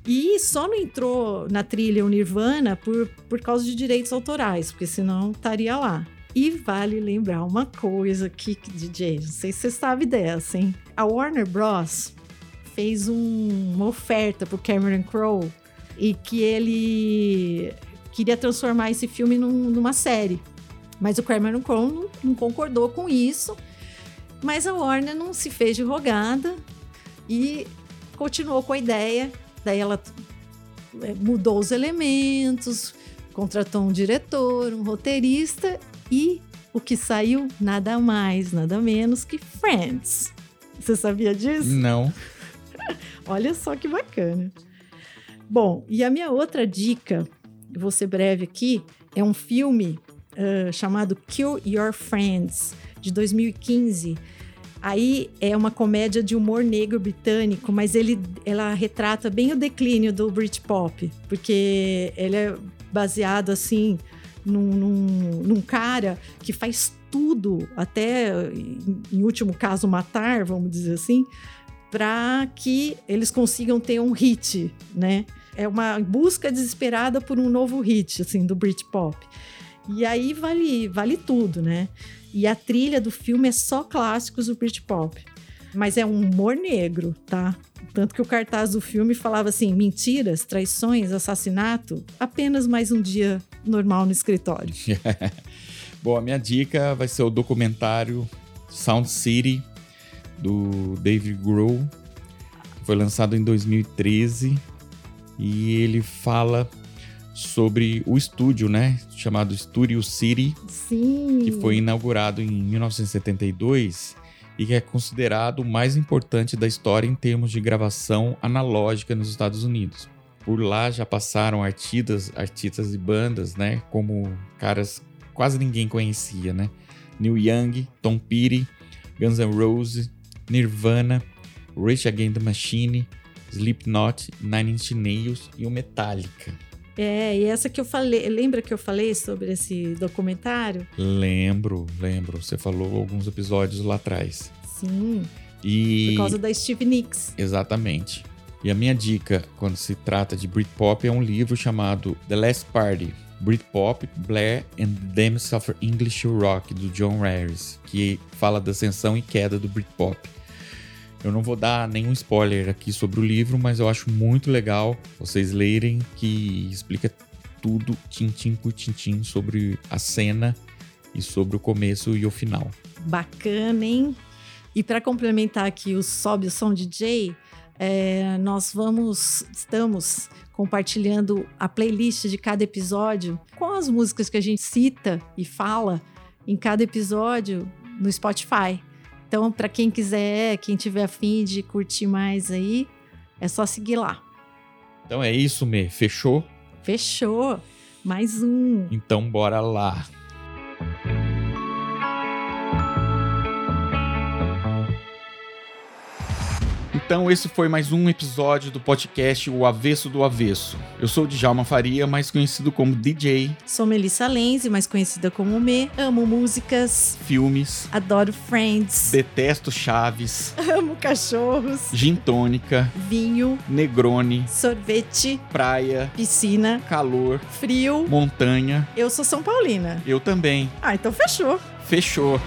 Speaker 1: E só não entrou na trilha o Nirvana por, por causa de direitos autorais, porque senão estaria lá. E vale lembrar uma coisa aqui, DJ, não sei se você sabe dessa, hein? A Warner Bros. fez um, uma oferta pro Cameron Crowe e que ele queria transformar esse filme num, numa série. Mas o Cameron Crowe não, não concordou com isso. Mas a Warner não se fez de rogada e continuou com a ideia. Daí ela é, mudou os elementos, contratou um diretor, um roteirista e o que saiu nada mais, nada menos que Friends. Você sabia disso?
Speaker 2: Não.
Speaker 1: Olha só que bacana. Bom, e a minha outra dica, vou ser breve aqui, é um filme uh, chamado Kill Your Friends, de 2015. Aí é uma comédia de humor negro britânico, mas ele, ela retrata bem o declínio do Britpop, porque ele é baseado assim num, num, num cara que faz tudo, até em último caso matar, vamos dizer assim, para que eles consigam ter um hit, né? É uma busca desesperada por um novo hit, assim, do Britpop. E aí vale, vale tudo, né? E a trilha do filme é só clássicos do Britpop. Mas é um humor negro, tá? Tanto que o cartaz do filme falava assim: mentiras, traições, assassinato, apenas mais um dia normal no escritório.
Speaker 2: Bom, a minha dica vai ser o documentário Sound City do David Grohl. Foi lançado em 2013 e ele fala sobre o estúdio, né, chamado Studio City,
Speaker 1: Sim.
Speaker 2: que foi inaugurado em 1972 e que é considerado o mais importante da história em termos de gravação analógica nos Estados Unidos. Por lá já passaram artistas, artistas e bandas, né, como caras quase ninguém conhecia, né? Neil Young, Tom Petty, Guns N' Roses, Nirvana, Rage Against the Machine, Slipknot, Nine Inch Nails e o Metallica.
Speaker 1: É, e essa que eu falei, lembra que eu falei sobre esse documentário?
Speaker 2: Lembro, lembro. Você falou alguns episódios lá atrás.
Speaker 1: Sim.
Speaker 2: E
Speaker 1: Por causa da Steve Nicks.
Speaker 2: exatamente. E a minha dica quando se trata de Britpop é um livro chamado The Last Party: Britpop, Blair and the Dams of English Rock do John Harris, que fala da ascensão e queda do Britpop. Eu não vou dar nenhum spoiler aqui sobre o livro, mas eu acho muito legal vocês lerem, que explica tudo, tintim por tintim, sobre a cena e sobre o começo e o final.
Speaker 1: Bacana, hein? E para complementar aqui o Sobe o Som DJ, é, nós vamos, estamos compartilhando a playlist de cada episódio com as músicas que a gente cita e fala em cada episódio no Spotify. Então, para quem quiser, quem tiver afim de curtir mais aí, é só seguir lá.
Speaker 2: Então é isso, Me. Fechou?
Speaker 1: Fechou! Mais um.
Speaker 2: Então bora lá. Então esse foi mais um episódio do podcast O Avesso do Avesso. Eu sou o Djalma Faria, mais conhecido como DJ,
Speaker 1: Sou Melissa Lenze, mais conhecida como Me. Amo músicas,
Speaker 2: filmes,
Speaker 1: adoro Friends,
Speaker 2: detesto Chaves,
Speaker 1: amo cachorros,
Speaker 2: gin tônica,
Speaker 1: vinho,
Speaker 2: Negroni,
Speaker 1: sorvete,
Speaker 2: praia,
Speaker 1: piscina,
Speaker 2: calor,
Speaker 1: frio.
Speaker 2: montanha.
Speaker 1: Eu sou São Paulina.
Speaker 2: Eu também.
Speaker 1: Ah, então fechou.
Speaker 2: Fechou.